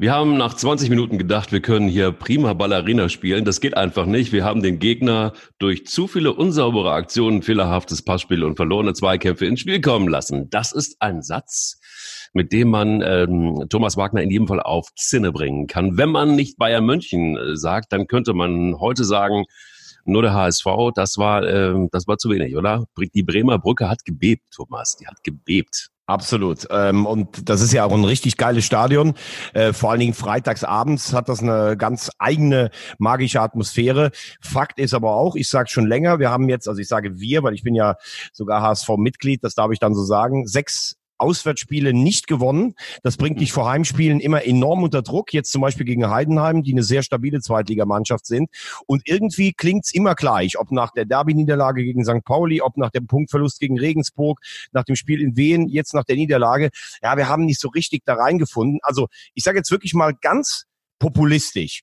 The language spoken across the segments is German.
Wir haben nach 20 Minuten gedacht, wir können hier prima Ballerina spielen. Das geht einfach nicht. Wir haben den Gegner durch zu viele unsaubere Aktionen, fehlerhaftes Passspiel und verlorene Zweikämpfe ins Spiel kommen lassen. Das ist ein Satz, mit dem man ähm, Thomas Wagner in jedem Fall auf Zinne bringen kann. Wenn man nicht Bayern München äh, sagt, dann könnte man heute sagen, nur der HSV, das war, äh, das war zu wenig, oder? Die Bremer Brücke hat gebebt, Thomas, die hat gebebt. Absolut. Ähm, und das ist ja auch ein richtig geiles Stadion. Äh, vor allen Dingen freitags abends hat das eine ganz eigene magische Atmosphäre. Fakt ist aber auch, ich sage schon länger, wir haben jetzt, also ich sage wir, weil ich bin ja sogar HSV-Mitglied, das darf ich dann so sagen, sechs Auswärtsspiele nicht gewonnen. Das bringt dich vor Heimspielen immer enorm unter Druck. Jetzt zum Beispiel gegen Heidenheim, die eine sehr stabile Zweitligamannschaft sind. Und irgendwie klingt's immer gleich, ob nach der Derby-Niederlage gegen St. Pauli, ob nach dem Punktverlust gegen Regensburg, nach dem Spiel in Wien, jetzt nach der Niederlage. Ja, wir haben nicht so richtig da reingefunden. Also ich sage jetzt wirklich mal ganz populistisch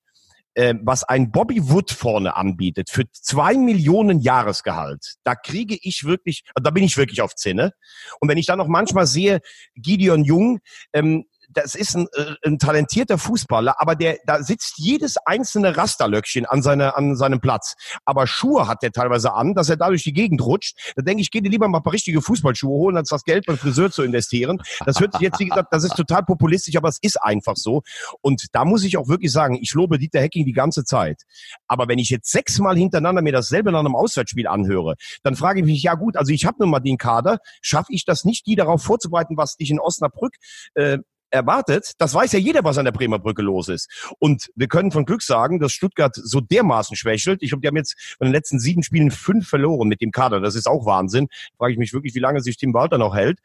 äh, was ein Bobby Wood vorne anbietet für zwei Millionen Jahresgehalt, da kriege ich wirklich, da bin ich wirklich auf Zinne. Und wenn ich dann noch manchmal sehe, Gideon Jung, ähm, das ist ein, äh, ein talentierter Fußballer, aber der, da sitzt jedes einzelne Rasterlöckchen an, seine, an seinem Platz. Aber Schuhe hat der teilweise an, dass er da durch die Gegend rutscht. Da denke ich, geh dir lieber mal ein paar richtige Fußballschuhe holen, als das Geld beim Friseur zu investieren. Das hört sich jetzt, wie gesagt, das ist total populistisch, aber es ist einfach so. Und da muss ich auch wirklich sagen, ich lobe Dieter Hecking die ganze Zeit. Aber wenn ich jetzt sechsmal hintereinander mir dasselbe nach einem Auswärtsspiel anhöre, dann frage ich mich, ja gut, also ich habe nun mal den Kader, schaffe ich das nicht, die darauf vorzubereiten, was dich in Osnabrück äh, erwartet, das weiß ja jeder, was an der Bremer Brücke los ist. Und wir können von Glück sagen, dass Stuttgart so dermaßen schwächelt. Ich glaube, die haben jetzt von den letzten sieben Spielen fünf verloren mit dem Kader. Das ist auch Wahnsinn. Frage ich mich wirklich, wie lange sich Tim Walter noch hält.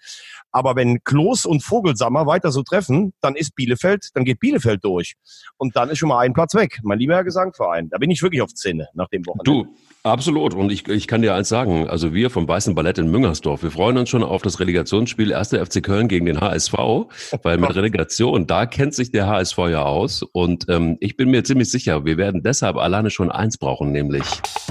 Aber wenn Klos und Vogelsammer weiter so treffen, dann ist Bielefeld, dann geht Bielefeld durch. Und dann ist schon mal ein Platz weg. Mein lieber Herr Gesangverein. Da bin ich wirklich auf Zähne nach dem Wochenende. Du, Absolut. Und ich, ich kann dir eins sagen. Also wir vom Weißen Ballett in Müngersdorf, wir freuen uns schon auf das Relegationsspiel 1. FC Köln gegen den HSV, weil mit Relegation, da kennt sich der HSV ja aus. Und ähm, ich bin mir ziemlich sicher, wir werden deshalb alleine schon eins brauchen, nämlich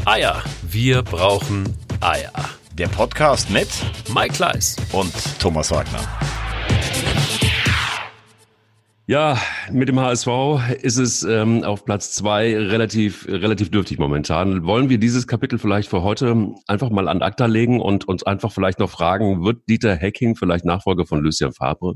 Eier. Wir brauchen Eier. Der Podcast mit Mike Kleiss und Thomas Wagner. Ja, mit dem HSV ist es ähm, auf Platz zwei relativ, relativ dürftig momentan. Wollen wir dieses Kapitel vielleicht für heute einfach mal an ACTA legen und uns einfach vielleicht noch fragen, wird Dieter Hecking vielleicht Nachfolger von Lucien Fabre?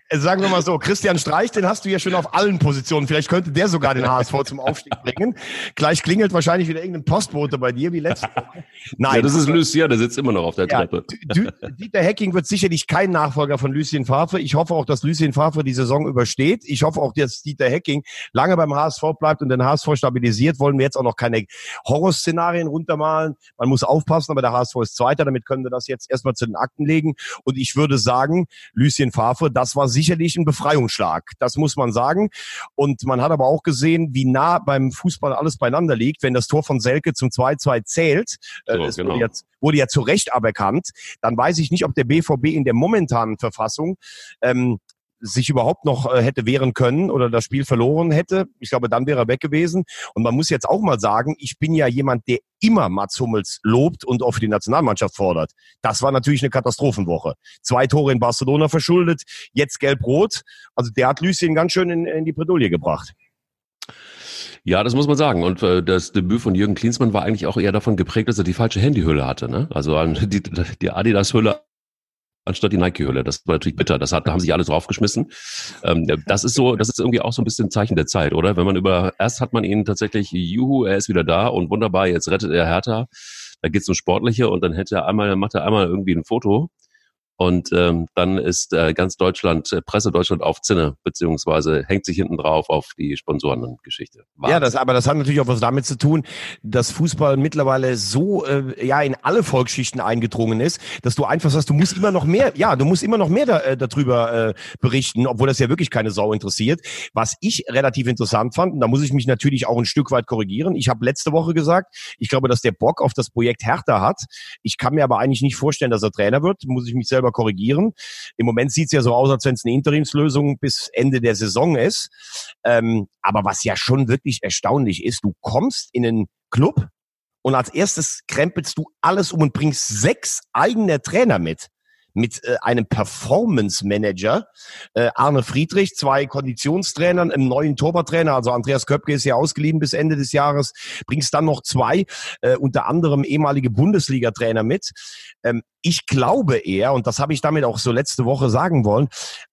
sagen wir mal so, Christian Streich, den hast du ja schon auf allen Positionen. Vielleicht könnte der sogar den HSV zum Aufstieg bringen. Gleich klingelt wahrscheinlich wieder irgendein Postbote bei dir wie letzte Woche. Nein. Ja, das ist Lucien, der sitzt immer noch auf der ja, Treppe. Dieter Hecking wird sicherlich kein Nachfolger von Lucien Favre. Ich hoffe auch, dass Lucien Favre die Saison übersteht. Ich hoffe auch, dass Dieter Hecking lange beim HSV bleibt und den HSV stabilisiert. Wollen wir jetzt auch noch keine Horrorszenarien runtermalen. Man muss aufpassen, aber der HSV ist Zweiter. Damit können wir das jetzt erstmal zu den Akten legen. Und ich würde sagen, Lucien Favre, das war sicherlich ein Befreiungsschlag. Das muss man sagen. Und man hat aber auch gesehen, wie nah beim Fußball alles beieinander liegt, wenn das Tor von Selke zum 2-2 zählt. Äh, so, es genau. wurde, jetzt, wurde ja zu Recht aberkannt. Dann weiß ich nicht, ob der BVB in der momentanen Verfassung ähm, sich überhaupt noch äh, hätte wehren können oder das Spiel verloren hätte. Ich glaube, dann wäre er weg gewesen. Und man muss jetzt auch mal sagen, ich bin ja jemand, der immer Mats Hummels lobt und auch für die Nationalmannschaft fordert. Das war natürlich eine Katastrophenwoche. Zwei Tore in Barcelona verschuldet, jetzt gelb-rot. Also der hat Lucien ganz schön in, in die Bredouille gebracht. Ja, das muss man sagen. Und äh, das Debüt von Jürgen Klinsmann war eigentlich auch eher davon geprägt, dass er die falsche Handyhülle hatte. Ne? Also die, die Adidas-Hülle anstatt die Nike-Hülle. Das war natürlich bitter. Das hat, da haben sich alle draufgeschmissen. Ähm, das ist so, das ist irgendwie auch so ein bisschen ein Zeichen der Zeit, oder? Wenn man über, erst hat man ihn tatsächlich, juhu, er ist wieder da und wunderbar, jetzt rettet er Hertha. Da geht's um Sportliche und dann hätte er einmal, macht er einmal irgendwie ein Foto und ähm, dann ist äh, ganz Deutschland, äh, Presse Deutschland auf Zinne, beziehungsweise hängt sich hinten drauf auf die Sponsorengeschichte. Ja, das, aber das hat natürlich auch was damit zu tun, dass Fußball mittlerweile so äh, ja in alle Volksschichten eingedrungen ist, dass du einfach sagst, du musst immer noch mehr, ja, du musst immer noch mehr da, äh, darüber äh, berichten, obwohl das ja wirklich keine Sau interessiert. Was ich relativ interessant fand, und da muss ich mich natürlich auch ein Stück weit korrigieren. Ich habe letzte Woche gesagt, ich glaube, dass der Bock auf das Projekt Hertha hat. Ich kann mir aber eigentlich nicht vorstellen, dass er Trainer wird. Muss ich mich selber selber korrigieren. Im Moment sieht es ja so aus, als wenn es eine Interimslösung bis Ende der Saison ist. Ähm, aber was ja schon wirklich erstaunlich ist, du kommst in einen Club und als erstes krempelst du alles um und bringst sechs eigene Trainer mit. Mit äh, einem Performance Manager, äh, Arne Friedrich, zwei Konditionstrainern, einem neuen Torwarttrainer, also Andreas Köpke ist ja ausgeliehen bis Ende des Jahres, bringst dann noch zwei, äh, unter anderem ehemalige Bundesliga-Trainer mit. Ähm, ich glaube eher, und das habe ich damit auch so letzte Woche sagen wollen,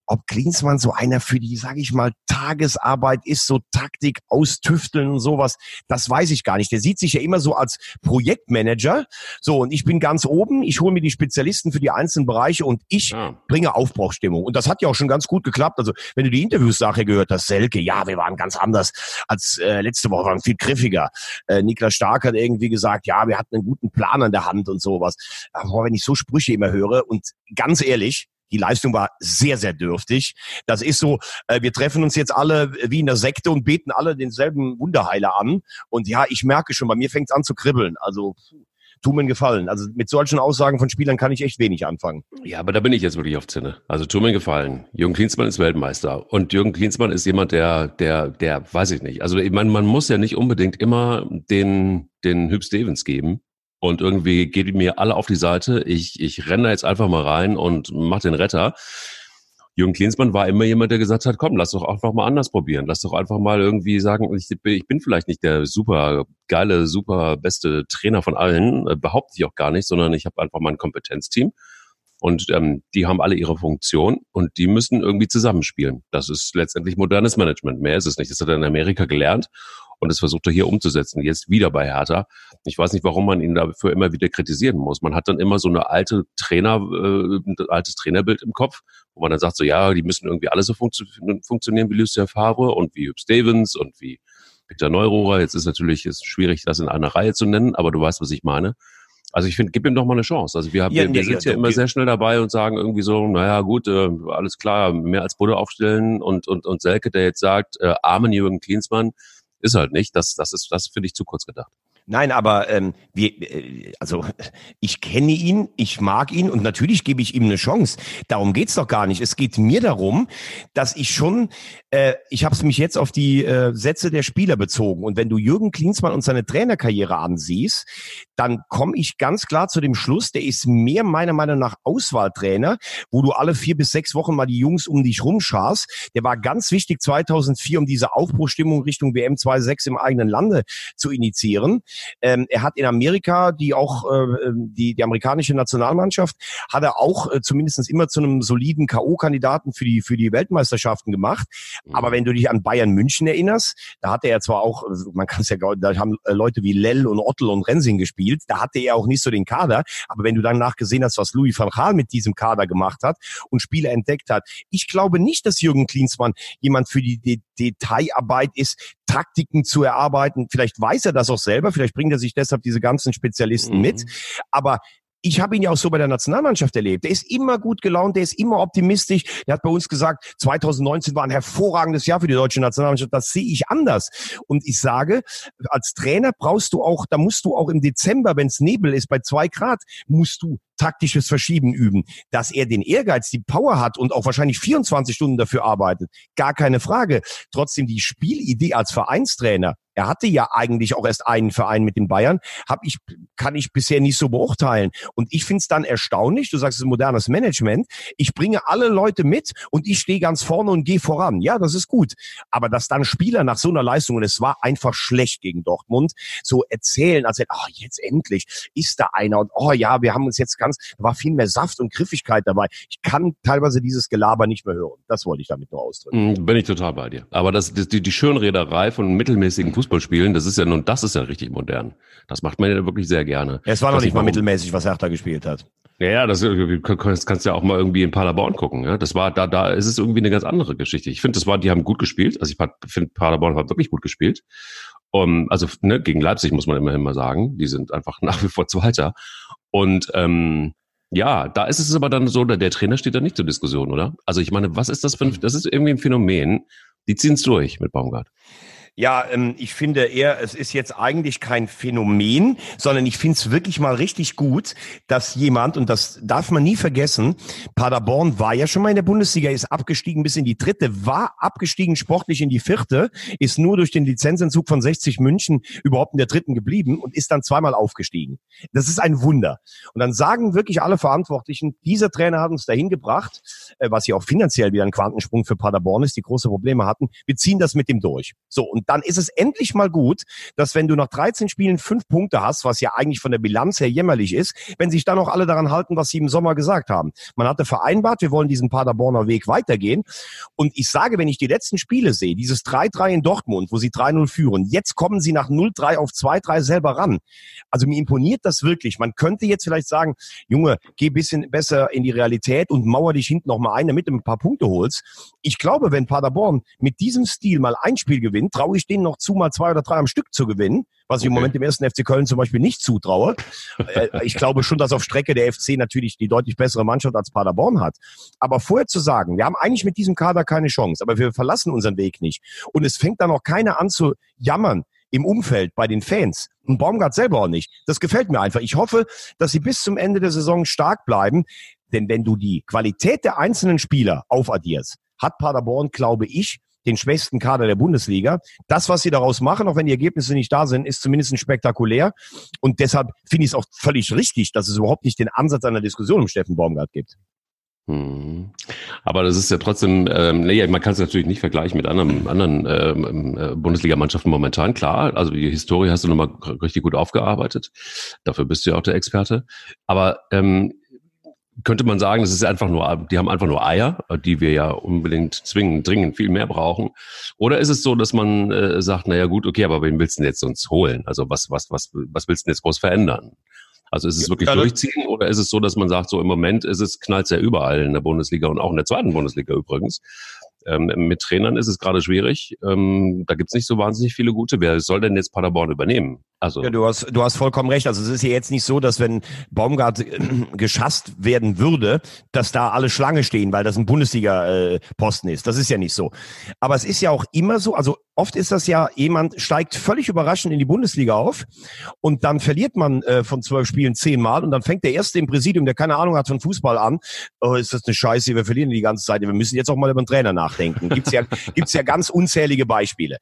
ob Klinsmann so einer für die, sage ich mal, Tagesarbeit ist, so Taktik austüfteln und sowas, das weiß ich gar nicht. Der sieht sich ja immer so als Projektmanager. So, und ich bin ganz oben, ich hole mir die Spezialisten für die einzelnen Bereiche und ich ja. bringe Aufbruchstimmung. Und das hat ja auch schon ganz gut geklappt. Also, wenn du die Interviews nachher gehört hast, Selke, ja, wir waren ganz anders als äh, letzte Woche, waren viel griffiger. Äh, Niklas Stark hat irgendwie gesagt, ja, wir hatten einen guten Plan an der Hand und sowas. Aber wenn ich so Sprüche immer höre und ganz ehrlich, die Leistung war sehr, sehr dürftig. Das ist so, äh, wir treffen uns jetzt alle wie in der Sekte und beten alle denselben Wunderheiler an. Und ja, ich merke schon, bei mir fängt es an zu kribbeln. Also tu mir einen Gefallen. Also mit solchen Aussagen von Spielern kann ich echt wenig anfangen. Ja, aber da bin ich jetzt wirklich auf Zinne. Also tu mir einen Gefallen. Jürgen Klinsmann ist Weltmeister. Und Jürgen Klinsmann ist jemand, der, der, der, weiß ich nicht. Also ich meine, man muss ja nicht unbedingt immer den, den Hüb Stevens geben und irgendwie geht mir alle auf die Seite. Ich, ich renne da jetzt einfach mal rein und mach den Retter. Jürgen Klinsmann war immer jemand, der gesagt hat, komm, lass doch einfach mal anders probieren. Lass doch einfach mal irgendwie sagen, ich, ich bin vielleicht nicht der super geile, super beste Trainer von allen, äh, behaupte ich auch gar nicht, sondern ich habe einfach mal ein Kompetenzteam. Und ähm, die haben alle ihre Funktion und die müssen irgendwie zusammenspielen. Das ist letztendlich modernes Management. Mehr ist es nicht. Das hat er in Amerika gelernt und das versucht er hier umzusetzen. Jetzt wieder bei Hertha. Ich weiß nicht, warum man ihn dafür immer wieder kritisieren muss. Man hat dann immer so eine alte Trainer, äh, ein altes Trainerbild im Kopf, wo man dann sagt so, ja, die müssen irgendwie alle so funktio funktionieren wie Lucien Favre und wie Hüb Stevens und wie Peter Neururer. Jetzt ist natürlich ist schwierig, das in einer Reihe zu nennen, aber du weißt, was ich meine. Also ich finde, gib ihm doch mal eine Chance. Also wir, haben, ja, wir, wir sind ja, ja immer sehr schnell dabei und sagen irgendwie so, naja gut, äh, alles klar, mehr als Buddha aufstellen und, und, und Selke, der jetzt sagt, äh, armen Jürgen Klinsmann, ist halt nicht. Das, das ist, das finde ich zu kurz gedacht. Nein, aber ähm, wir, äh, also ich kenne ihn, ich mag ihn und natürlich gebe ich ihm eine Chance. Darum geht's doch gar nicht. Es geht mir darum, dass ich schon, äh, ich habe es mich jetzt auf die äh, Sätze der Spieler bezogen. Und wenn du Jürgen Klinsmann und seine Trainerkarriere ansiehst, dann komme ich ganz klar zu dem Schluss, der ist mehr meiner Meinung nach Auswahltrainer, wo du alle vier bis sechs Wochen mal die Jungs um dich rumscharst. Der war ganz wichtig 2004, um diese Aufbruchstimmung Richtung WM 2.6 im eigenen Lande zu initiieren. Ähm, er hat in Amerika die auch äh, die die amerikanische Nationalmannschaft hat er auch äh, zumindest immer zu einem soliden KO-Kandidaten für die für die Weltmeisterschaften gemacht. Mhm. Aber wenn du dich an Bayern München erinnerst, da hatte er zwar auch, man kann es ja, da haben äh, Leute wie Lell und Ottel und Rensing gespielt, da hatte er auch nicht so den Kader. Aber wenn du dann nachgesehen hast, was Louis van Gaal mit diesem Kader gemacht hat und Spieler entdeckt hat, ich glaube nicht, dass Jürgen Klinsmann jemand für die, die Detailarbeit ist, Taktiken zu erarbeiten. Vielleicht weiß er das auch selber, vielleicht bringt er sich deshalb diese ganzen Spezialisten mhm. mit. Aber ich habe ihn ja auch so bei der Nationalmannschaft erlebt. Der ist immer gut gelaunt, der ist immer optimistisch. Der hat bei uns gesagt, 2019 war ein hervorragendes Jahr für die deutsche Nationalmannschaft. Das sehe ich anders. Und ich sage, als Trainer brauchst du auch, da musst du auch im Dezember, wenn es Nebel ist, bei zwei Grad, musst du taktisches Verschieben üben. Dass er den Ehrgeiz, die Power hat und auch wahrscheinlich 24 Stunden dafür arbeitet, gar keine Frage. Trotzdem die Spielidee als Vereinstrainer, er hatte ja eigentlich auch erst einen Verein mit den Bayern, hab ich, kann ich bisher nicht so beurteilen. Und ich finde es dann erstaunlich, du sagst, es ist modernes Management, ich bringe alle Leute mit und ich stehe ganz vorne und gehe voran. Ja, das ist gut. Aber dass dann Spieler nach so einer Leistung, und es war einfach schlecht gegen Dortmund, so erzählen, als hätte, oh, jetzt endlich ist da einer und oh ja, wir haben uns jetzt ganz, da war viel mehr Saft und Griffigkeit dabei. Ich kann teilweise dieses Gelaber nicht mehr hören. Das wollte ich damit nur ausdrücken. Mhm, bin ich total bei dir. Aber das, das die, die Schönrederei von mittelmäßigen Fußball Fußball spielen, das ist ja nun, das ist ja richtig modern. Das macht man ja wirklich sehr gerne. Es war noch nicht mal mittelmäßig, was Hertha gespielt hat. Ja, ja, das, das kannst du ja auch mal irgendwie in Paderborn gucken. Ja? Das war, da, da ist es irgendwie eine ganz andere Geschichte. Ich finde, das war, die haben gut gespielt. Also ich finde, Paderborn hat wirklich gut gespielt. Um, also ne, gegen Leipzig muss man immerhin mal sagen, die sind einfach nach wie vor Zweiter. Und ähm, ja, da ist es aber dann so, der Trainer steht da nicht zur Diskussion, oder? Also ich meine, was ist das für ein, das ist irgendwie ein Phänomen, die ziehen es durch mit Baumgart. Ja, ähm, ich finde eher, es ist jetzt eigentlich kein Phänomen, sondern ich finde es wirklich mal richtig gut, dass jemand, und das darf man nie vergessen, Paderborn war ja schon mal in der Bundesliga, ist abgestiegen bis in die dritte, war abgestiegen sportlich in die vierte, ist nur durch den Lizenzentzug von 60 München überhaupt in der dritten geblieben und ist dann zweimal aufgestiegen. Das ist ein Wunder. Und dann sagen wirklich alle Verantwortlichen, dieser Trainer hat uns dahin gebracht, äh, was ja auch finanziell wieder ein Quantensprung für Paderborn ist, die große Probleme hatten. Wir ziehen das mit dem durch. So, und dann ist es endlich mal gut, dass wenn du nach 13 Spielen fünf Punkte hast, was ja eigentlich von der Bilanz her jämmerlich ist, wenn sich dann auch alle daran halten, was sie im Sommer gesagt haben. Man hatte vereinbart, wir wollen diesen Paderborner Weg weitergehen. Und ich sage, wenn ich die letzten Spiele sehe, dieses 3-3 in Dortmund, wo sie 3-0 führen, jetzt kommen sie nach 0-3 auf 2-3 selber ran. Also mir imponiert das wirklich. Man könnte jetzt vielleicht sagen, Junge, geh bisschen besser in die Realität und mauer dich hinten noch mal ein, damit du ein paar Punkte holst. Ich glaube, wenn Paderborn mit diesem Stil mal ein Spiel gewinnt, ich denen noch zu, mal zwei oder drei am Stück zu gewinnen, was ich okay. im Moment dem ersten FC Köln zum Beispiel nicht zutraue. Äh, ich glaube schon, dass auf Strecke der FC natürlich die deutlich bessere Mannschaft als Paderborn hat. Aber vorher zu sagen, wir haben eigentlich mit diesem Kader keine Chance, aber wir verlassen unseren Weg nicht. Und es fängt dann auch keiner an zu jammern im Umfeld bei den Fans. Und Baumgart selber auch nicht. Das gefällt mir einfach. Ich hoffe, dass sie bis zum Ende der Saison stark bleiben. Denn wenn du die Qualität der einzelnen Spieler aufaddierst, hat Paderborn, glaube ich, den schwächsten Kader der Bundesliga. Das, was sie daraus machen, auch wenn die Ergebnisse nicht da sind, ist zumindest spektakulär. Und deshalb finde ich es auch völlig richtig, dass es überhaupt nicht den Ansatz einer Diskussion um Steffen Baumgart gibt. Hm. Aber das ist ja trotzdem, ähm, nee, man kann es natürlich nicht vergleichen mit anderen, anderen ähm, äh, Bundesligamannschaften momentan. Klar, also die Historie hast du nochmal richtig gut aufgearbeitet. Dafür bist du ja auch der Experte. Aber ähm, könnte man sagen, das ist einfach nur, die haben einfach nur Eier, die wir ja unbedingt zwingend, dringend viel mehr brauchen. Oder ist es so, dass man äh, sagt, naja gut, okay, aber wen willst du denn jetzt uns holen? Also was, was, was, was willst du denn jetzt groß verändern? Also ist es wirklich ja, durchziehen oder ist es so, dass man sagt, so im Moment ist es knallt ja überall in der Bundesliga und auch in der zweiten Bundesliga übrigens. Ähm, mit Trainern ist es gerade schwierig. Ähm, da gibt's nicht so wahnsinnig viele gute. Wer soll denn jetzt Paderborn übernehmen? Also ja, du hast du hast vollkommen recht. Also es ist ja jetzt nicht so, dass wenn Baumgart äh, geschasst werden würde, dass da alle Schlange stehen, weil das ein Bundesliga-Posten äh, ist. Das ist ja nicht so. Aber es ist ja auch immer so. Also oft ist das ja jemand steigt völlig überraschend in die Bundesliga auf und dann verliert man äh, von zwölf Spielen zehnmal und dann fängt der erste im Präsidium, der keine Ahnung hat von Fußball an. Oh, ist das eine Scheiße? Wir verlieren die ganze Zeit. Wir müssen jetzt auch mal über den Trainer nachdenken. Gibt's ja gibt's ja ganz unzählige Beispiele.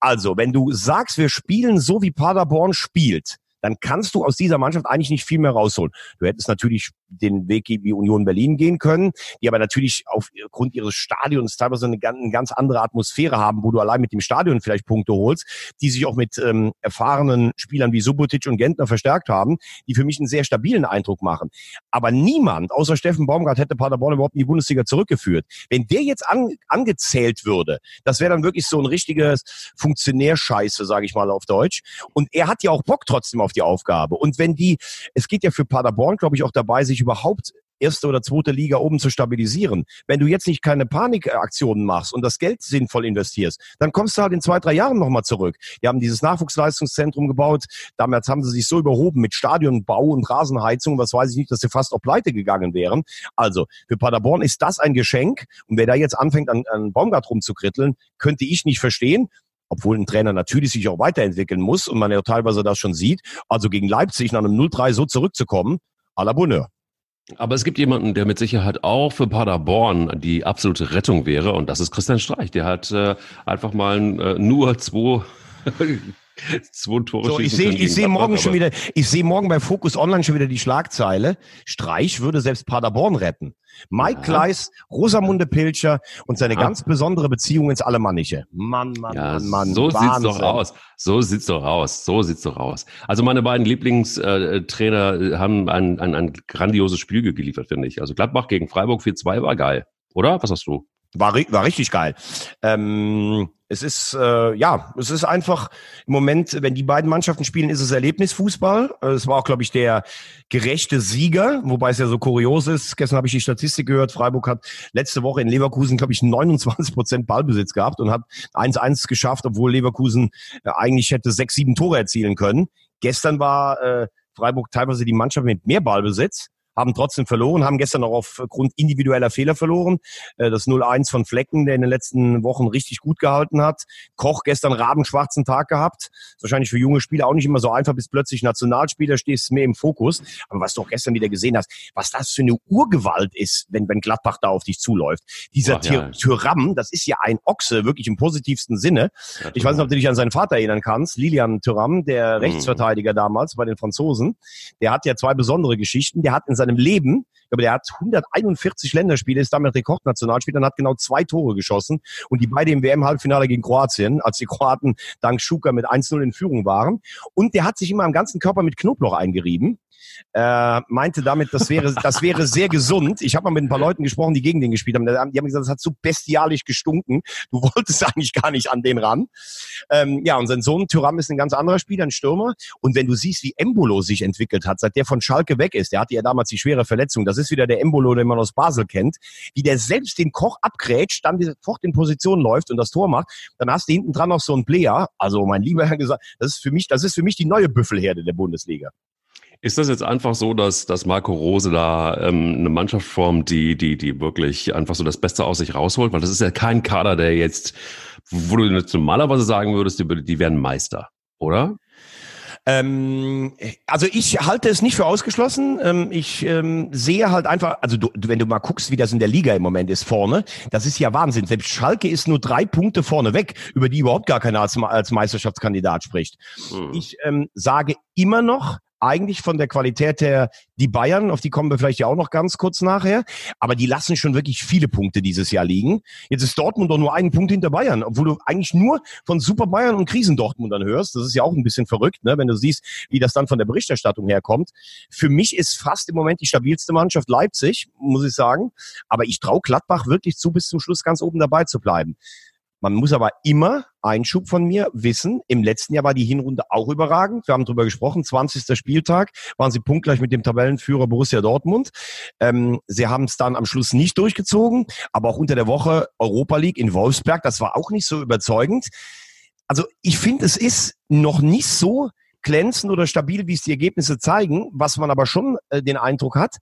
Also, wenn du sagst, wir spielen so wie Paderborn spielt, dann kannst du aus dieser Mannschaft eigentlich nicht viel mehr rausholen. Du hättest natürlich den Weg wie Union Berlin gehen können, die aber natürlich aufgrund ihres Stadions teilweise eine, eine ganz andere Atmosphäre haben, wo du allein mit dem Stadion vielleicht Punkte holst, die sich auch mit ähm, erfahrenen Spielern wie Subotic und Gentner verstärkt haben, die für mich einen sehr stabilen Eindruck machen. Aber niemand außer Steffen Baumgart hätte Paderborn überhaupt in die Bundesliga zurückgeführt. Wenn der jetzt an, angezählt würde, das wäre dann wirklich so ein richtiges Funktionärscheiße, sage ich mal auf Deutsch. Und er hat ja auch Bock trotzdem auf die Aufgabe. Und wenn die, es geht ja für Paderborn, glaube ich, auch dabei, sich überhaupt erste oder zweite Liga oben zu stabilisieren. Wenn du jetzt nicht keine Panikaktionen machst und das Geld sinnvoll investierst, dann kommst du halt in zwei, drei Jahren nochmal zurück. Die haben dieses Nachwuchsleistungszentrum gebaut. Damals haben sie sich so überhoben mit Stadionbau und Rasenheizung. Was weiß ich nicht, dass sie fast auf Pleite gegangen wären. Also für Paderborn ist das ein Geschenk. Und wer da jetzt anfängt, an, an Baumgart rumzukritteln, könnte ich nicht verstehen obwohl ein Trainer natürlich sich auch weiterentwickeln muss und man ja teilweise das schon sieht. Also gegen Leipzig nach einem 0-3 so zurückzukommen, à la Bonheur. Aber es gibt jemanden, der mit Sicherheit auch für Paderborn die absolute Rettung wäre, und das ist Christian Streich. Der hat äh, einfach mal äh, nur zwei zwei Tore so, ich sehe ich sehe morgen schon wieder ich sehe morgen bei Focus Online schon wieder die Schlagzeile. Streich würde selbst Paderborn retten. Mike ja. Rosamunde Pilcher und seine ja. ganz besondere Beziehung ins Alemannische Mann Mann ja, Mann Mann so Wahnsinn. sieht's doch aus. So sieht's doch aus. So sieht's doch aus. Also meine beiden Lieblingstrainer äh, haben ein, ein, ein grandioses Spiel geliefert finde ich. Also Gladbach gegen Freiburg 4-2 war geil. Oder? Was hast du? War, war richtig geil. Ähm, es ist äh, ja, es ist einfach im Moment, wenn die beiden Mannschaften spielen, ist es Erlebnisfußball. Äh, es war auch, glaube ich, der gerechte Sieger, wobei es ja so kurios ist. Gestern habe ich die Statistik gehört. Freiburg hat letzte Woche in Leverkusen, glaube ich, 29 Prozent Ballbesitz gehabt und hat 1-1 geschafft, obwohl Leverkusen äh, eigentlich hätte sechs, sieben Tore erzielen können. Gestern war äh, Freiburg teilweise die Mannschaft mit mehr Ballbesitz haben trotzdem verloren, haben gestern auch aufgrund individueller Fehler verloren. Äh, das 0-1 von Flecken, der in den letzten Wochen richtig gut gehalten hat. Koch gestern rabenschwarzen Tag gehabt. Ist wahrscheinlich für junge Spieler auch nicht immer so einfach, bis plötzlich Nationalspieler stehst mehr im Fokus. Aber was du auch gestern wieder gesehen hast, was das für eine Urgewalt ist, wenn, wenn Gladbach da auf dich zuläuft. Dieser Ach, ja. Tyram, das ist ja ein Ochse, wirklich im positivsten Sinne. Ja, ich weiß nicht, ob du dich an seinen Vater erinnern kannst. Lilian Tyram, der mhm. Rechtsverteidiger damals bei den Franzosen. Der hat ja zwei besondere Geschichten. Der hat in seinem Leben ich glaube, der hat 141 Länderspiele, ist damit Rekordnationalspieler und hat genau zwei Tore geschossen. Und die beide im WM-Halbfinale gegen Kroatien, als die Kroaten dank Schuka mit 1-0 in Führung waren. Und der hat sich immer am ganzen Körper mit Knoblauch eingerieben äh, meinte damit, das wäre, das wäre sehr gesund. Ich habe mal mit ein paar Leuten gesprochen, die gegen den gespielt haben. Die haben gesagt, das hat so bestialisch gestunken. Du wolltest eigentlich gar nicht an den ran. Ähm, ja, und sein Sohn Tyram ist ein ganz anderer Spieler, ein Stürmer. Und wenn du siehst, wie Embolo sich entwickelt hat, seit der von Schalke weg ist, der hatte ja damals die schwere Verletzung. Das ist wieder der Embolo, den man aus Basel kennt. Wie der selbst den Koch abgrätscht, dann sofort in Position läuft und das Tor macht. Dann hast du hinten dran noch so einen Player. Also mein lieber Herr gesagt, das ist für mich, das ist für mich die neue Büffelherde der Bundesliga. Ist das jetzt einfach so, dass, dass Marco Rose da ähm, eine Mannschaft formt, die, die, die wirklich einfach so das Beste aus sich rausholt? Weil das ist ja kein Kader, der jetzt, wo du jetzt normalerweise sagen würdest, die, die werden Meister, oder? Ähm, also ich halte es nicht für ausgeschlossen. Ähm, ich ähm, sehe halt einfach, also du, wenn du mal guckst, wie das in der Liga im Moment ist vorne, das ist ja Wahnsinn. Selbst Schalke ist nur drei Punkte vorne weg, über die überhaupt gar keiner als, als Meisterschaftskandidat spricht. Hm. Ich ähm, sage immer noch, eigentlich von der Qualität her die Bayern, auf die kommen wir vielleicht ja auch noch ganz kurz nachher, aber die lassen schon wirklich viele Punkte dieses Jahr liegen. Jetzt ist Dortmund doch nur einen Punkt hinter Bayern, obwohl du eigentlich nur von Super Bayern und Krisen Dortmundern hörst. Das ist ja auch ein bisschen verrückt, ne? wenn du siehst, wie das dann von der Berichterstattung herkommt. Für mich ist fast im Moment die stabilste Mannschaft Leipzig, muss ich sagen, aber ich traue Gladbach wirklich zu, bis zum Schluss ganz oben dabei zu bleiben. Man muss aber immer, Einschub von mir, wissen, im letzten Jahr war die Hinrunde auch überragend. Wir haben drüber gesprochen, 20. Spieltag waren sie punktgleich mit dem Tabellenführer Borussia Dortmund. Ähm, sie haben es dann am Schluss nicht durchgezogen, aber auch unter der Woche Europa League in Wolfsberg, das war auch nicht so überzeugend. Also ich finde, es ist noch nicht so glänzend oder stabil, wie es die Ergebnisse zeigen. Was man aber schon äh, den Eindruck hat,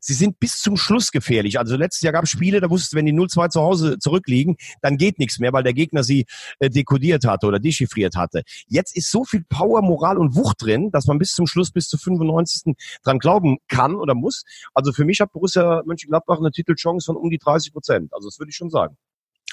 sie sind bis zum Schluss gefährlich. Also letztes Jahr gab es Spiele, da wusstest du, wenn die 0-2 zu Hause zurückliegen, dann geht nichts mehr, weil der Gegner sie äh, dekodiert hatte oder dechiffriert hatte. Jetzt ist so viel Power, Moral und Wucht drin, dass man bis zum Schluss, bis zu 95. dran glauben kann oder muss. Also für mich hat Borussia Mönchengladbach eine Titelchance von um die 30 Prozent. Also das würde ich schon sagen.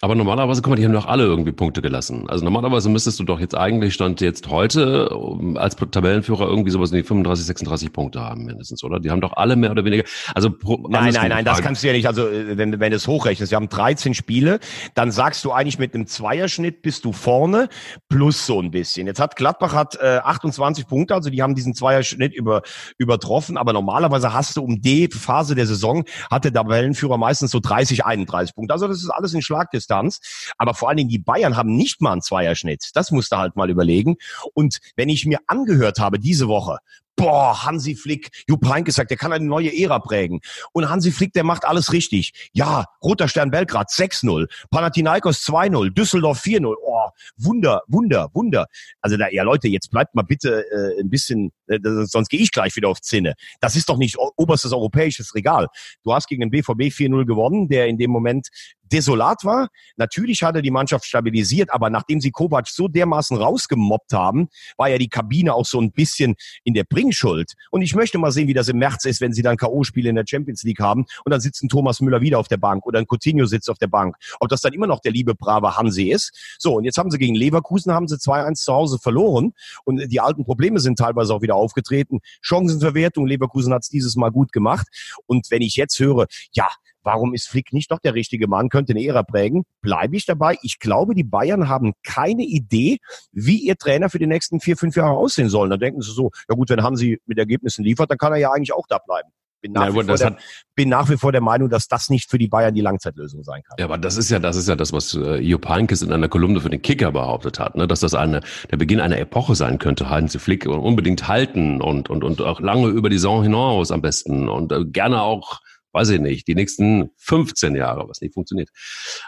Aber normalerweise, guck mal, die haben doch alle irgendwie Punkte gelassen. Also normalerweise müsstest du doch jetzt eigentlich, stand jetzt heute, als Tabellenführer irgendwie sowas in die 35, 36 Punkte haben mindestens, oder? Die haben doch alle mehr oder weniger, also Nein, nein, nein, das kannst du ja nicht, also äh, wenn, wenn du es hochrechnest, wir haben 13 Spiele, dann sagst du eigentlich mit einem Zweierschnitt bist du vorne, plus so ein bisschen. Jetzt hat Gladbach hat äh, 28 Punkte, also die haben diesen Zweierschnitt über, übertroffen, aber normalerweise hast du um die Phase der Saison, hat der Tabellenführer meistens so 30, 31 Punkte. Also das ist alles in Schlagdistanz. Distanz. Aber vor allen Dingen die Bayern haben nicht mal einen Zweierschnitt. Das musst du halt mal überlegen. Und wenn ich mir angehört habe diese Woche, boah, Hansi Flick, Jupp Heynckes sagt, der kann eine neue Ära prägen. Und Hansi Flick, der macht alles richtig. Ja, Roter Stern Belgrad 6-0, Panathinaikos 2-0, Düsseldorf 4-0. Oh, Wunder, Wunder, Wunder. Also da, ja Leute, jetzt bleibt mal bitte äh, ein bisschen, äh, sonst gehe ich gleich wieder auf Zinne. Das ist doch nicht oberstes europäisches Regal. Du hast gegen den BVB 4-0 gewonnen, der in dem Moment desolat war. Natürlich hat er die Mannschaft stabilisiert, aber nachdem sie Kovac so dermaßen rausgemobbt haben, war ja die Kabine auch so ein bisschen in der Bringschuld. Und ich möchte mal sehen, wie das im März ist, wenn sie dann K.O.-Spiele in der Champions League haben und dann sitzt ein Thomas Müller wieder auf der Bank oder ein Coutinho sitzt auf der Bank. Ob das dann immer noch der liebe, brave Hansi ist. So, und jetzt haben sie gegen Leverkusen, haben sie 2-1 zu Hause verloren und die alten Probleme sind teilweise auch wieder aufgetreten. Chancenverwertung, Leverkusen hat es dieses Mal gut gemacht. Und wenn ich jetzt höre, ja, warum ist Flick nicht doch der richtige Mann, könnte eine Ära prägen, bleibe ich dabei. Ich glaube, die Bayern haben keine Idee, wie ihr Trainer für die nächsten vier, fünf Jahre aussehen soll. Da denken sie so, ja gut, wenn Hansi mit Ergebnissen liefert, dann kann er ja eigentlich auch da bleiben. Bin nach, ja, gut, der, bin nach, wie vor der Meinung, dass das nicht für die Bayern die Langzeitlösung sein kann. Ja, aber das ist ja, das ist ja das, was äh, Jupp Heynckes in einer Kolumne für den Kicker behauptet hat, ne? dass das eine, der Beginn einer Epoche sein könnte, Hansi Flick unbedingt halten und, und, und auch lange über die Saison hinaus am besten und äh, gerne auch weiß ich nicht, die nächsten 15 Jahre, was nicht funktioniert.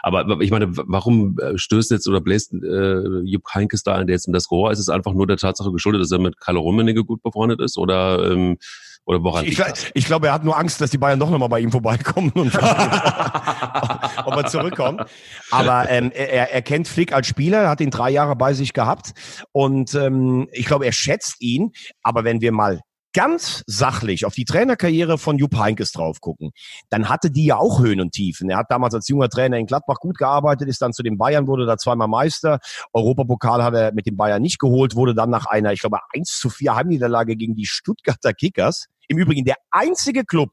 Aber ich meine, warum äh, stößt jetzt oder bläst äh, Jupp Heynckes da jetzt in das Rohr? Ist es einfach nur der Tatsache geschuldet, dass er mit Carlo Rummenigge gut befreundet ist? Oder ähm, Oder woran ich, ich, ich glaube, er hat nur Angst, dass die Bayern doch nochmal bei ihm vorbeikommen und ob er zurückkommt. Aber ähm, er, er kennt Flick als Spieler, hat ihn drei Jahre bei sich gehabt und ähm, ich glaube, er schätzt ihn. Aber wenn wir mal ganz sachlich auf die Trainerkarriere von Jupp Heynckes drauf gucken, dann hatte die ja auch Höhen und Tiefen. Er hat damals als junger Trainer in Gladbach gut gearbeitet, ist dann zu den Bayern, wurde da zweimal Meister. Europapokal hat er mit den Bayern nicht geholt, wurde dann nach einer, ich glaube, 1 zu 4 Heimniederlage gegen die Stuttgarter Kickers. Im Übrigen der einzige Club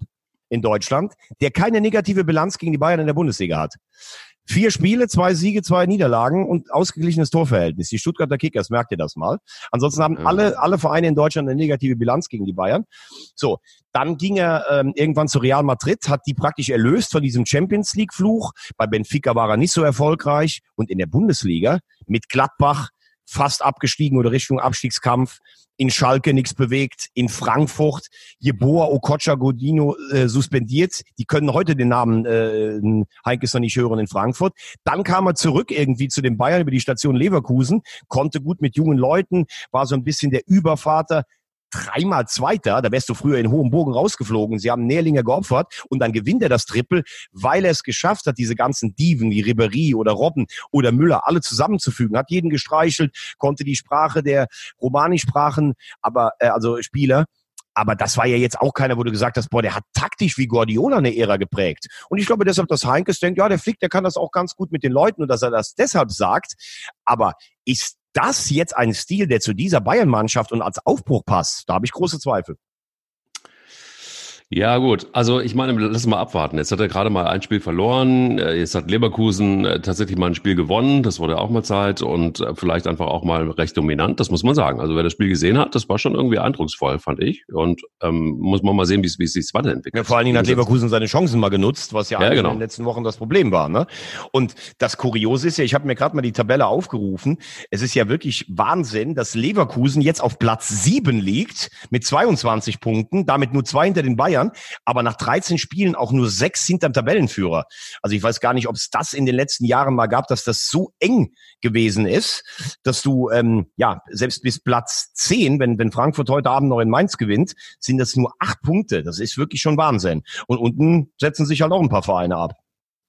in Deutschland, der keine negative Bilanz gegen die Bayern in der Bundesliga hat. Vier Spiele, zwei Siege, zwei Niederlagen und ausgeglichenes Torverhältnis. Die Stuttgarter Kickers, merkt ihr das mal. Ansonsten haben alle, alle Vereine in Deutschland eine negative Bilanz gegen die Bayern. So, dann ging er ähm, irgendwann zu Real Madrid, hat die praktisch erlöst von diesem Champions League-Fluch. Bei Benfica war er nicht so erfolgreich. Und in der Bundesliga mit Gladbach fast abgestiegen oder Richtung Abstiegskampf in Schalke nichts bewegt, in Frankfurt Jeboa Okocha Godino äh, suspendiert. Die können heute den Namen äh, Heinkes noch nicht hören in Frankfurt. Dann kam er zurück irgendwie zu den Bayern über die Station Leverkusen, konnte gut mit jungen Leuten, war so ein bisschen der Übervater, dreimal Zweiter, da wärst du früher in hohem Bogen rausgeflogen. Sie haben Nährlinge geopfert und dann gewinnt er das Triple, weil er es geschafft hat, diese ganzen Diven wie Ribery oder Robben oder Müller alle zusammenzufügen. Hat jeden gestreichelt, konnte die Sprache der Romani-Sprachen, aber äh, also Spieler aber das war ja jetzt auch keiner, wo du gesagt hast, boah, der hat taktisch wie Guardiola eine Ära geprägt. Und ich glaube deshalb, dass Heinkes denkt, ja, der Flick, der kann das auch ganz gut mit den Leuten und dass er das deshalb sagt. Aber ist das jetzt ein Stil, der zu dieser Bayern-Mannschaft und als Aufbruch passt? Da habe ich große Zweifel. Ja, gut. Also ich meine, lass mal abwarten. Jetzt hat er gerade mal ein Spiel verloren. Äh, jetzt hat Leverkusen äh, tatsächlich mal ein Spiel gewonnen. Das wurde auch mal Zeit und äh, vielleicht einfach auch mal recht dominant. Das muss man sagen. Also wer das Spiel gesehen hat, das war schon irgendwie eindrucksvoll, fand ich. Und ähm, muss man mal sehen, wie es sich weiterentwickelt. Ja, vor allen Dingen hat Leverkusen seine Chancen mal genutzt, was ja, ja genau. in den letzten Wochen das Problem war. Ne? Und das Kuriose ist ja, ich habe mir gerade mal die Tabelle aufgerufen. Es ist ja wirklich Wahnsinn, dass Leverkusen jetzt auf Platz sieben liegt mit 22 Punkten, damit nur zwei hinter den Bayern. Bayern, aber nach 13 Spielen auch nur sechs hinterm Tabellenführer. Also ich weiß gar nicht, ob es das in den letzten Jahren mal gab, dass das so eng gewesen ist, dass du ähm, ja selbst bis Platz 10, wenn, wenn Frankfurt heute Abend noch in Mainz gewinnt, sind das nur acht Punkte. Das ist wirklich schon Wahnsinn. Und unten setzen sich halt auch ein paar Vereine ab.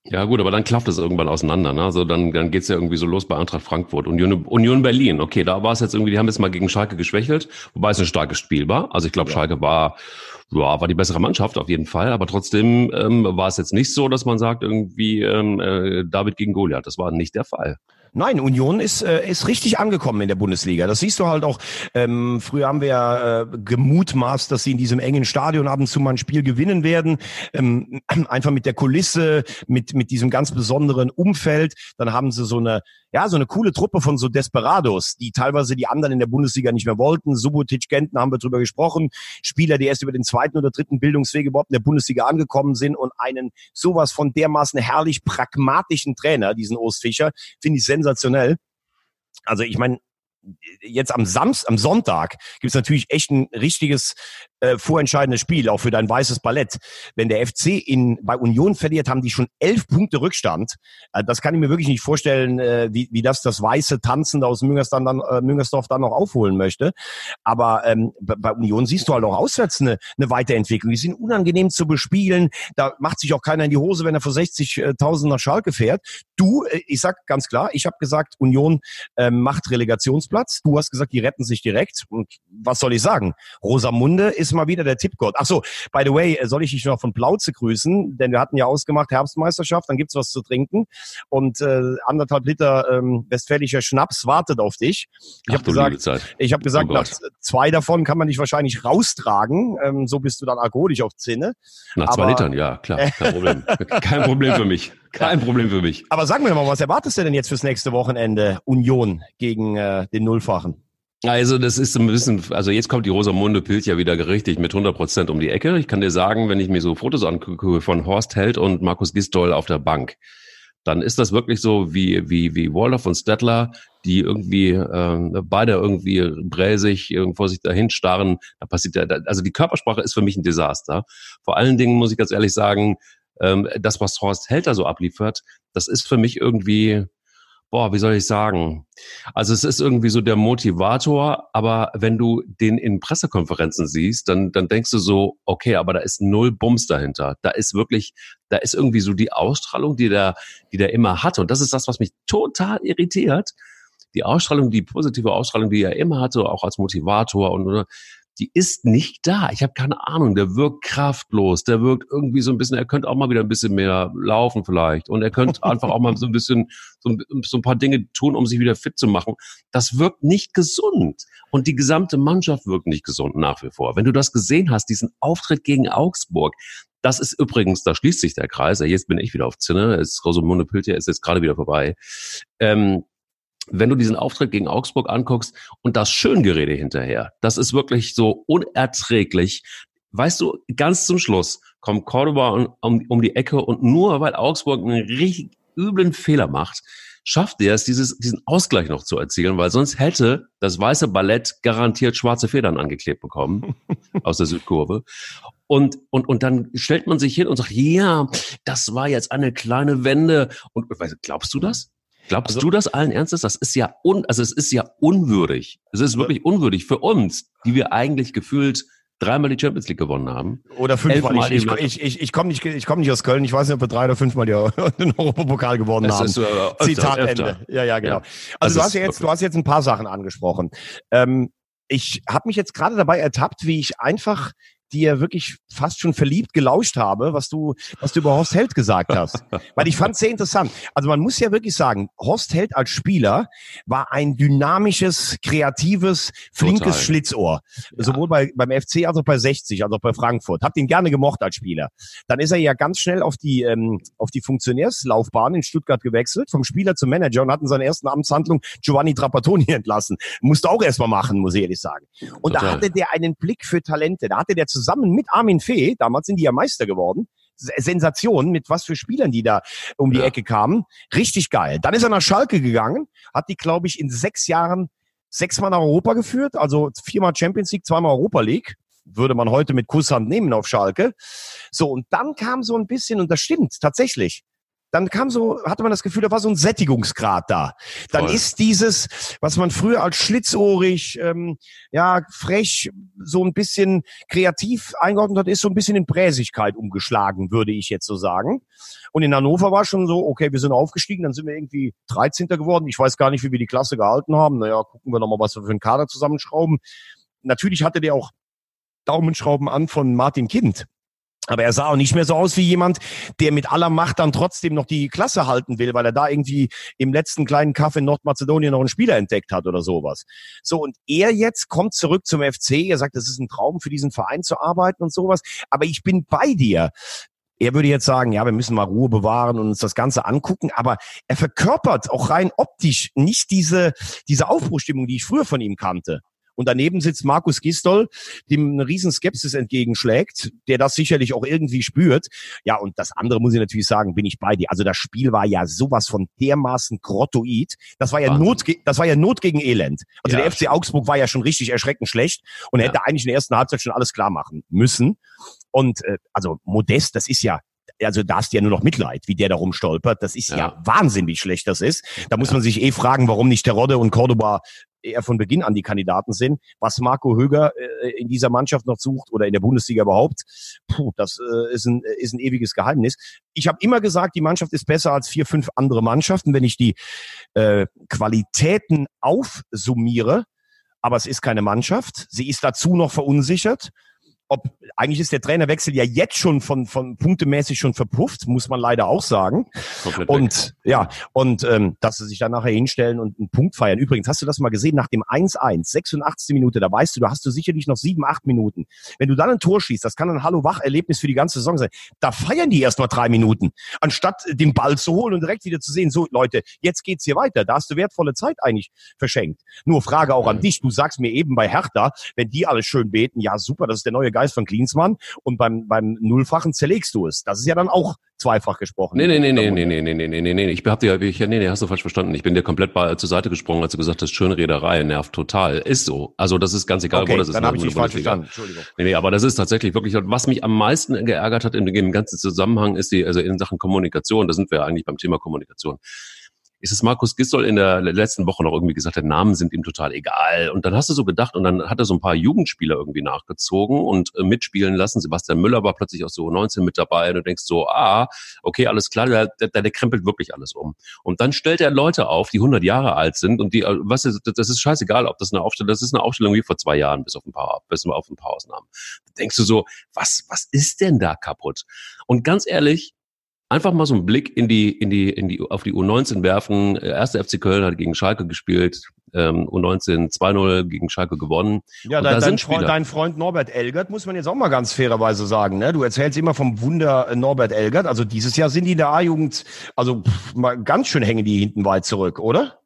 Ja gut, aber dann klafft es irgendwann auseinander. Ne? Also dann, dann geht's ja irgendwie so los bei Eintracht Frankfurt. Union, Union Berlin, okay, da war es jetzt irgendwie, die haben jetzt mal gegen Schalke geschwächelt, wobei es ein starkes Spiel war. Also ich glaube, ja. Schalke war, ja, war die bessere Mannschaft auf jeden Fall, aber trotzdem ähm, war es jetzt nicht so, dass man sagt, irgendwie ähm, äh, David gegen Goliath. Das war nicht der Fall. Nein, Union ist, äh, ist richtig angekommen in der Bundesliga. Das siehst du halt auch. Ähm, früher haben wir ja äh, gemutmaßt, dass sie in diesem engen Stadion ab und zu mal ein Spiel gewinnen werden. Ähm, einfach mit der Kulisse, mit, mit diesem ganz besonderen Umfeld. Dann haben sie so eine ja, so eine coole Truppe von so Desperados, die teilweise die anderen in der Bundesliga nicht mehr wollten. Subotic, Genten haben wir drüber gesprochen. Spieler, die erst über den zweiten oder dritten Bildungsweg überhaupt in der Bundesliga angekommen sind und einen sowas von dermaßen herrlich pragmatischen Trainer, diesen Ostfischer, finde ich sensationell. Also ich meine, jetzt am Samstag, am Sonntag gibt es natürlich echt ein richtiges äh, vorentscheidendes Spiel, auch für dein weißes Ballett. Wenn der FC in, bei Union verliert, haben die schon elf Punkte Rückstand. Äh, das kann ich mir wirklich nicht vorstellen, äh, wie, wie das das weiße Tanzen aus Müngersdorf dann, äh, Müngersdorf dann noch aufholen möchte. Aber ähm, bei Union siehst du halt auch auswärts eine, eine Weiterentwicklung. Die sind unangenehm zu bespielen. Da macht sich auch keiner in die Hose, wenn er vor 60.000 nach Schalke fährt. Du, äh, ich sag ganz klar, ich habe gesagt, Union äh, macht Relegationsplatz. Du hast gesagt, die retten sich direkt. Und was soll ich sagen? Rosamunde ist mal wieder der Tippgott. Ach so, by the way, soll ich dich noch von Plauze grüßen? Denn wir hatten ja ausgemacht Herbstmeisterschaft, dann gibt's was zu trinken. Und äh, anderthalb Liter ähm, westfälischer Schnaps wartet auf dich. Ich habe gesagt, ich habe gesagt, oh nach zwei davon kann man dich wahrscheinlich raustragen. Ähm, so bist du dann alkoholisch auf Zinne. Nach zwei Litern, ja, klar, kein Problem. kein Problem für mich. Kein Problem für mich. Aber sag mir mal, was erwartest du denn jetzt fürs nächste Wochenende Union gegen äh, den Nullfachen? Also das ist ein bisschen, also jetzt kommt die Rosamunde Pilz ja wieder richtig mit 100 Prozent um die Ecke. Ich kann dir sagen, wenn ich mir so Fotos angucke von Horst Held und Markus Gistol auf der Bank, dann ist das wirklich so wie wie wie Waldorf und Stettler, die irgendwie äh, beide irgendwie bräsig irgendwo sich dahin starren. Da passiert ja, also die Körpersprache ist für mich ein Desaster. Vor allen Dingen muss ich ganz ehrlich sagen, ähm, das was Horst Held da so abliefert, das ist für mich irgendwie boah, wie soll ich sagen? Also es ist irgendwie so der Motivator, aber wenn du den in Pressekonferenzen siehst, dann, dann denkst du so, okay, aber da ist null Bums dahinter. Da ist wirklich, da ist irgendwie so die Ausstrahlung, die der, die der immer hat. Und das ist das, was mich total irritiert. Die Ausstrahlung, die positive Ausstrahlung, die er immer hatte, auch als Motivator und, oder, die ist nicht da. Ich habe keine Ahnung. Der wirkt kraftlos. Der wirkt irgendwie so ein bisschen, er könnte auch mal wieder ein bisschen mehr laufen vielleicht. Und er könnte einfach auch mal so ein bisschen, so, so ein paar Dinge tun, um sich wieder fit zu machen. Das wirkt nicht gesund. Und die gesamte Mannschaft wirkt nicht gesund nach wie vor. Wenn du das gesehen hast, diesen Auftritt gegen Augsburg, das ist übrigens, da schließt sich der Kreis. Jetzt bin ich wieder auf Zinne. Rosamunde Piltier ist jetzt gerade wieder vorbei. Ähm, wenn du diesen Auftritt gegen Augsburg anguckst und das Schöngerede hinterher, das ist wirklich so unerträglich. Weißt du, ganz zum Schluss kommt Cordoba um, um, um die Ecke und nur weil Augsburg einen richtig üblen Fehler macht, schafft er es, dieses, diesen Ausgleich noch zu erzielen, weil sonst hätte das weiße Ballett garantiert schwarze Federn angeklebt bekommen aus der Südkurve. Und, und, und dann stellt man sich hin und sagt, ja, das war jetzt eine kleine Wende. Und glaubst du das? Glaubst also, du das allen Ernstes? Das ist ja un, also es ist ja unwürdig. Es ist wirklich unwürdig für uns, die wir eigentlich gefühlt dreimal die Champions League gewonnen haben. Oder fünfmal. Ich, ich, ich, ich, komme nicht, ich komm nicht aus Köln. Ich weiß nicht, ob wir drei oder fünfmal den Europapokal gewonnen haben. Ist, äh, öfter, Zitat öfter. Ende. Ja, ja, genau. Ja. Also, also du hast ja jetzt, du hast jetzt ein paar Sachen angesprochen. Ähm, ich habe mich jetzt gerade dabei ertappt, wie ich einfach die ja wirklich fast schon verliebt gelauscht habe, was du, was du über Horst Held gesagt hast. Weil ich fand es sehr interessant. Also man muss ja wirklich sagen, Horst Held als Spieler war ein dynamisches, kreatives, flinkes Total. Schlitzohr. Ja. Sowohl bei, beim FC als auch bei 60, als auch bei Frankfurt. Hab ihn gerne gemocht als Spieler. Dann ist er ja ganz schnell auf die, ähm, auf die Funktionärslaufbahn in Stuttgart gewechselt, vom Spieler zum Manager und hat in seiner ersten Amtshandlung Giovanni Trapattoni entlassen. Musste auch erstmal machen, muss ich ehrlich sagen. Und Total. da hatte der einen Blick für Talente. Da hatte der zusammen mit Armin Fee, damals sind die ja Meister geworden, Sensation, mit was für Spielern die da um die ja. Ecke kamen. Richtig geil. Dann ist er nach Schalke gegangen, hat die, glaube ich, in sechs Jahren sechsmal nach Europa geführt, also viermal Champions League, zweimal Europa League. Würde man heute mit Kusshand nehmen auf Schalke. So, und dann kam so ein bisschen, und das stimmt tatsächlich, dann kam so, hatte man das Gefühl, da war so ein Sättigungsgrad da. Dann Voll. ist dieses, was man früher als schlitzohrig, ähm, ja, frech, so ein bisschen kreativ eingeordnet hat, ist so ein bisschen in Präsigkeit umgeschlagen, würde ich jetzt so sagen. Und in Hannover war schon so, okay, wir sind aufgestiegen, dann sind wir irgendwie 13. geworden. Ich weiß gar nicht, wie wir die Klasse gehalten haben. Naja, gucken wir nochmal, was wir für einen Kader zusammenschrauben. Natürlich hatte der auch Daumenschrauben an von Martin Kind. Aber er sah auch nicht mehr so aus wie jemand, der mit aller Macht dann trotzdem noch die Klasse halten will, weil er da irgendwie im letzten kleinen Kaff in Nordmazedonien noch einen Spieler entdeckt hat oder sowas. So, und er jetzt kommt zurück zum FC. Er sagt, es ist ein Traum für diesen Verein zu arbeiten und sowas. Aber ich bin bei dir. Er würde jetzt sagen, ja, wir müssen mal Ruhe bewahren und uns das Ganze angucken, aber er verkörpert auch rein optisch nicht diese, diese Aufbruchstimmung, die ich früher von ihm kannte. Und daneben sitzt Markus Gistol, dem eine riesen Skepsis entgegenschlägt, der das sicherlich auch irgendwie spürt. Ja, und das andere muss ich natürlich sagen, bin ich bei dir. Also das Spiel war ja sowas von dermaßen grottoid. Das war ja Not, das war ja Not gegen Elend. Also ja, der FC Augsburg war ja schon richtig erschreckend schlecht und ja. hätte eigentlich in der ersten Halbzeit schon alles klar machen müssen. Und äh, also Modest, das ist ja also da hast du ja nur noch Mitleid, wie der da rumstolpert. Das ist ja, ja Wahnsinn, wie schlecht das ist. Da muss man sich eh fragen, warum nicht Terodde und Cordoba eher von Beginn an die Kandidaten sind. Was Marco Höger äh, in dieser Mannschaft noch sucht oder in der Bundesliga überhaupt, puh, das äh, ist, ein, ist ein ewiges Geheimnis. Ich habe immer gesagt, die Mannschaft ist besser als vier, fünf andere Mannschaften, wenn ich die äh, Qualitäten aufsummiere. Aber es ist keine Mannschaft. Sie ist dazu noch verunsichert ob eigentlich ist der Trainerwechsel ja jetzt schon von von punktemäßig schon verpufft, muss man leider auch sagen. Komplett und weg. ja, und ähm, dass sie sich dann nachher hinstellen und einen Punkt feiern. Übrigens, hast du das mal gesehen nach dem 1-1, 86. Minute, da weißt du, da hast du sicherlich noch sieben, acht Minuten. Wenn du dann ein Tor schießt, das kann ein Hallo-Wach-Erlebnis für die ganze Saison sein. Da feiern die erst mal drei Minuten, anstatt den Ball zu holen und direkt wieder zu sehen, so Leute, jetzt geht's hier weiter. Da hast du wertvolle Zeit eigentlich verschenkt. Nur Frage auch an dich, du sagst mir eben bei Hertha, wenn die alles schön beten, ja super, das ist der neue Geist von Klinsmann und beim, beim Nullfachen zerlegst du es. Das ist ja dann auch zweifach gesprochen. Nee, nee, nee, nee, nee, nee, nee, nee, nee, nee. Ich hab dir, ich, nee, nee, hast du falsch verstanden. Ich bin dir komplett bei, zur Seite gesprungen, als du gesagt hast, Schönrederei nervt total. Ist so. Also das ist ganz egal, okay, wo das ist. dann habe ich dich falsch verstanden. Entschuldigung. Nee, nee, aber das ist tatsächlich wirklich, was mich am meisten geärgert hat in dem ganzen Zusammenhang ist die, also in Sachen Kommunikation, da sind wir eigentlich beim Thema Kommunikation ist es Markus Gisdol in der letzten Woche noch irgendwie gesagt, der Namen sind ihm total egal. Und dann hast du so gedacht und dann hat er so ein paar Jugendspieler irgendwie nachgezogen und äh, mitspielen lassen. Sebastian Müller war plötzlich auch so 19 mit dabei und du denkst so, ah, okay, alles klar, der, der, der krempelt wirklich alles um. Und dann stellt er Leute auf, die 100 Jahre alt sind und die, äh, was ist, das ist scheißegal, ob das eine Aufstellung, das ist eine Aufstellung wie vor zwei Jahren, bis auf ein paar, bis auf ein paar Ausnahmen. Da denkst du so, was, was ist denn da kaputt? Und ganz ehrlich, einfach mal so einen Blick in die, in die, in die, auf die U19 werfen. Erste FC Köln hat gegen Schalke gespielt, ähm, U19 2-0 gegen Schalke gewonnen. Ja, dein, dein, Freund, dein, Freund, Norbert Elgert, muss man jetzt auch mal ganz fairerweise sagen. Ne? Du erzählst immer vom Wunder Norbert Elgert. Also dieses Jahr sind die in der A-Jugend, also pff, mal ganz schön hängen die hinten weit zurück, oder?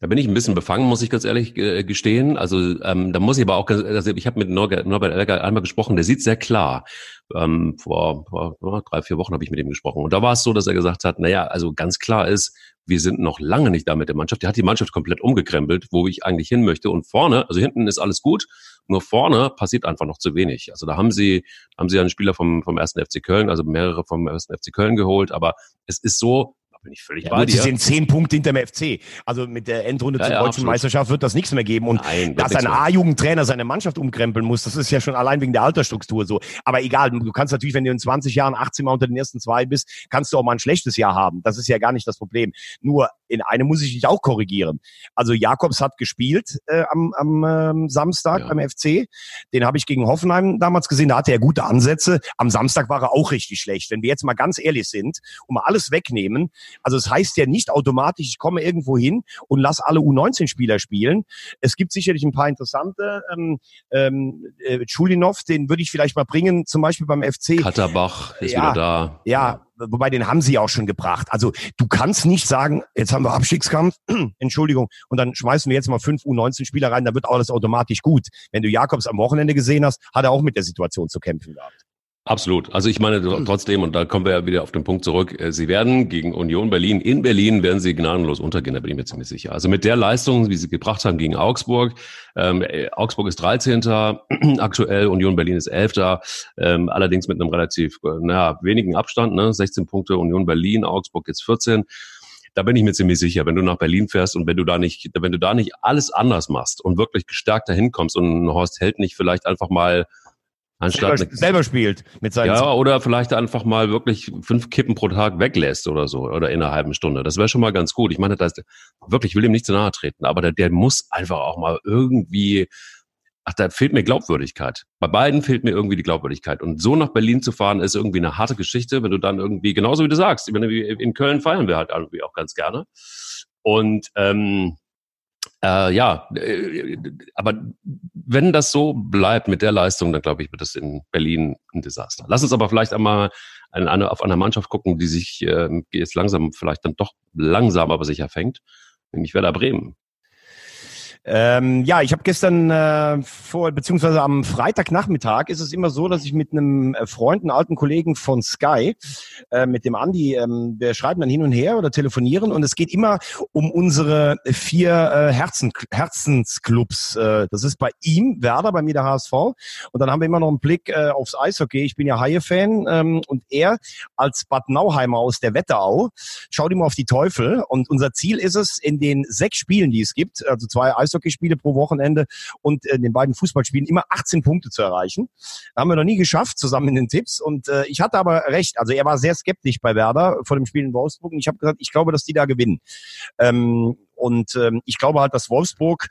Da bin ich ein bisschen befangen, muss ich ganz ehrlich äh, gestehen. Also ähm, da muss ich aber auch, also ich habe mit Norbert, Norbert Elger einmal gesprochen, der sieht sehr klar. Ähm, vor, vor drei, vier Wochen habe ich mit ihm gesprochen. Und da war es so, dass er gesagt hat, naja, also ganz klar ist, wir sind noch lange nicht da mit der Mannschaft. Der hat die Mannschaft komplett umgekrempelt, wo ich eigentlich hin möchte. Und vorne, also hinten ist alles gut, nur vorne passiert einfach noch zu wenig. Also da haben sie, haben sie einen Spieler vom, vom ersten FC Köln, also mehrere vom ersten FC Köln geholt, aber es ist so, bin ich völlig ja, bei dir. Sie sind zehn Punkte hinter dem FC. Also mit der Endrunde ja, zur ja, deutschen absolut. Meisterschaft wird das nichts mehr geben. Und Nein, dass ein A-Jugendtrainer seine Mannschaft umkrempeln muss, das ist ja schon allein wegen der Altersstruktur so. Aber egal, du kannst natürlich, wenn du in 20 Jahren 18 Mal unter den ersten zwei bist, kannst du auch mal ein schlechtes Jahr haben. Das ist ja gar nicht das Problem. Nur in einem muss ich dich auch korrigieren. Also Jakobs hat gespielt äh, am, am ähm, Samstag ja. beim FC. Den habe ich gegen Hoffenheim damals gesehen. Da hatte er gute Ansätze. Am Samstag war er auch richtig schlecht. Wenn wir jetzt mal ganz ehrlich sind und mal alles wegnehmen, also es heißt ja nicht automatisch, ich komme irgendwo hin und lass alle U19-Spieler spielen. Es gibt sicherlich ein paar interessante. Ähm, ähm, äh, Schulinov, den würde ich vielleicht mal bringen, zum Beispiel beim FC. Katterbach ist ja, wieder da. Ja, wobei den haben sie auch schon gebracht. Also du kannst nicht sagen, jetzt haben wir Abstiegskampf, Entschuldigung, und dann schmeißen wir jetzt mal fünf U19-Spieler rein, dann wird alles automatisch gut. Wenn du Jakobs am Wochenende gesehen hast, hat er auch mit der Situation zu kämpfen gehabt. Absolut. Also ich meine trotzdem, und da kommen wir ja wieder auf den Punkt zurück, äh, sie werden gegen Union Berlin, in Berlin werden sie gnadenlos untergehen, da bin ich mir ziemlich sicher. Also mit der Leistung, wie sie gebracht haben gegen Augsburg, ähm, äh, Augsburg ist 13. aktuell, Union Berlin ist 11. Ähm, allerdings mit einem relativ äh, naja, wenigen Abstand, ne? 16 Punkte Union Berlin, Augsburg jetzt 14 da bin ich mir ziemlich sicher, wenn du nach Berlin fährst und wenn du da nicht, wenn du da nicht alles anders machst und wirklich gestärkt dahin kommst und Horst Held nicht vielleicht einfach mal Anstatt selber, selber spielt mit seinen Ja, oder vielleicht einfach mal wirklich fünf Kippen pro Tag weglässt oder so oder in einer halben Stunde. Das wäre schon mal ganz gut. Ich meine, das wirklich, ich will ihm nicht zu nahe treten, aber der, der muss einfach auch mal irgendwie ach, da fehlt mir Glaubwürdigkeit. Bei beiden fehlt mir irgendwie die Glaubwürdigkeit. Und so nach Berlin zu fahren, ist irgendwie eine harte Geschichte, wenn du dann irgendwie, genauso wie du sagst, in Köln feiern wir halt irgendwie auch ganz gerne. Und ähm, äh, ja, äh, aber wenn das so bleibt mit der Leistung, dann glaube ich, wird es in Berlin ein Desaster. Lass uns aber vielleicht einmal eine, auf eine Mannschaft gucken, die sich äh, jetzt langsam vielleicht dann doch langsam aber sicher fängt, nämlich Werder Bremen. Ähm, ja, ich habe gestern äh, vor, beziehungsweise am Freitagnachmittag ist es immer so, dass ich mit einem äh, Freund, einem alten Kollegen von Sky, äh, mit dem Andi, ähm, wir schreiben dann hin und her oder telefonieren und es geht immer um unsere vier äh, Herzen, Herzensclubs. Äh, das ist bei ihm Werder, bei mir der HSV und dann haben wir immer noch einen Blick äh, aufs Eishockey. Ich bin ja Haie-Fan ähm, und er als Bad Nauheimer aus der Wetterau schaut immer auf die Teufel und unser Ziel ist es, in den sechs Spielen, die es gibt, also zwei Eishockey Eishockeyspiele pro Wochenende und äh, den beiden Fußballspielen immer 18 Punkte zu erreichen. Haben wir noch nie geschafft, zusammen in den Tipps. Und äh, ich hatte aber recht. Also er war sehr skeptisch bei Werder vor dem Spiel in Wolfsburg. Und ich habe gesagt, ich glaube, dass die da gewinnen. Ähm, und ähm, ich glaube halt, dass Wolfsburg,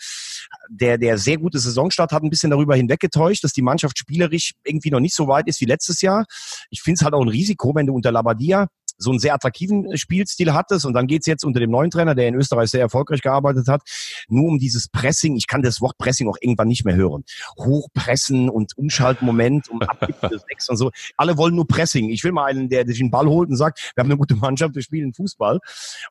der, der sehr gute Saisonstart hat, ein bisschen darüber hinweggetäuscht, dass die Mannschaft spielerisch irgendwie noch nicht so weit ist wie letztes Jahr. Ich finde es halt auch ein Risiko, wenn du unter Labadia so einen sehr attraktiven Spielstil hattest und dann geht's jetzt unter dem neuen Trainer, der in Österreich sehr erfolgreich gearbeitet hat, nur um dieses Pressing. Ich kann das Wort Pressing auch irgendwann nicht mehr hören. Hochpressen und Umschaltmoment und Sechs und so. Alle wollen nur Pressing. Ich will mal einen, der sich den Ball holt und sagt, wir haben eine gute Mannschaft, wir spielen Fußball.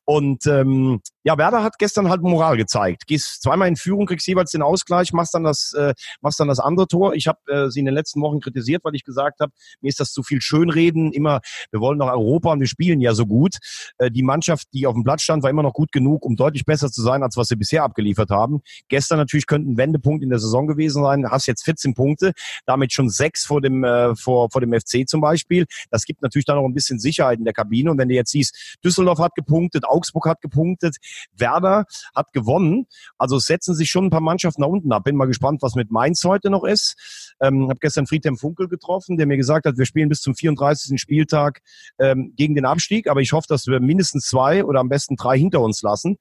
Und ähm, ja, Werder hat gestern halt Moral gezeigt. Gehst zweimal in Führung, kriegst jeweils den Ausgleich, machst dann das, äh, machst dann das andere Tor. Ich habe äh, sie in den letzten Wochen kritisiert, weil ich gesagt habe, mir ist das zu viel Schönreden. Immer, wir wollen nach Europa und wir spielen ja so gut. Äh, die Mannschaft, die auf dem Platz stand, war immer noch gut genug, um deutlich besser zu sein, als was sie bisher abgeliefert haben. Gestern natürlich könnte ein Wendepunkt in der Saison gewesen sein. Hast jetzt 14 Punkte, damit schon sechs vor dem, äh, vor, vor dem FC zum Beispiel. Das gibt natürlich dann noch ein bisschen Sicherheit in der Kabine. Und wenn du jetzt siehst, Düsseldorf hat gepunktet, Augsburg hat gepunktet, Werder hat gewonnen. Also setzen sich schon ein paar Mannschaften nach unten ab. Bin mal gespannt, was mit Mainz heute noch ist. Ähm, habe gestern Friedhelm Funkel getroffen, der mir gesagt hat, wir spielen bis zum 34. Spieltag ähm, gegen den Abstieg, aber ich hoffe, dass wir mindestens zwei oder am besten drei hinter uns lassen.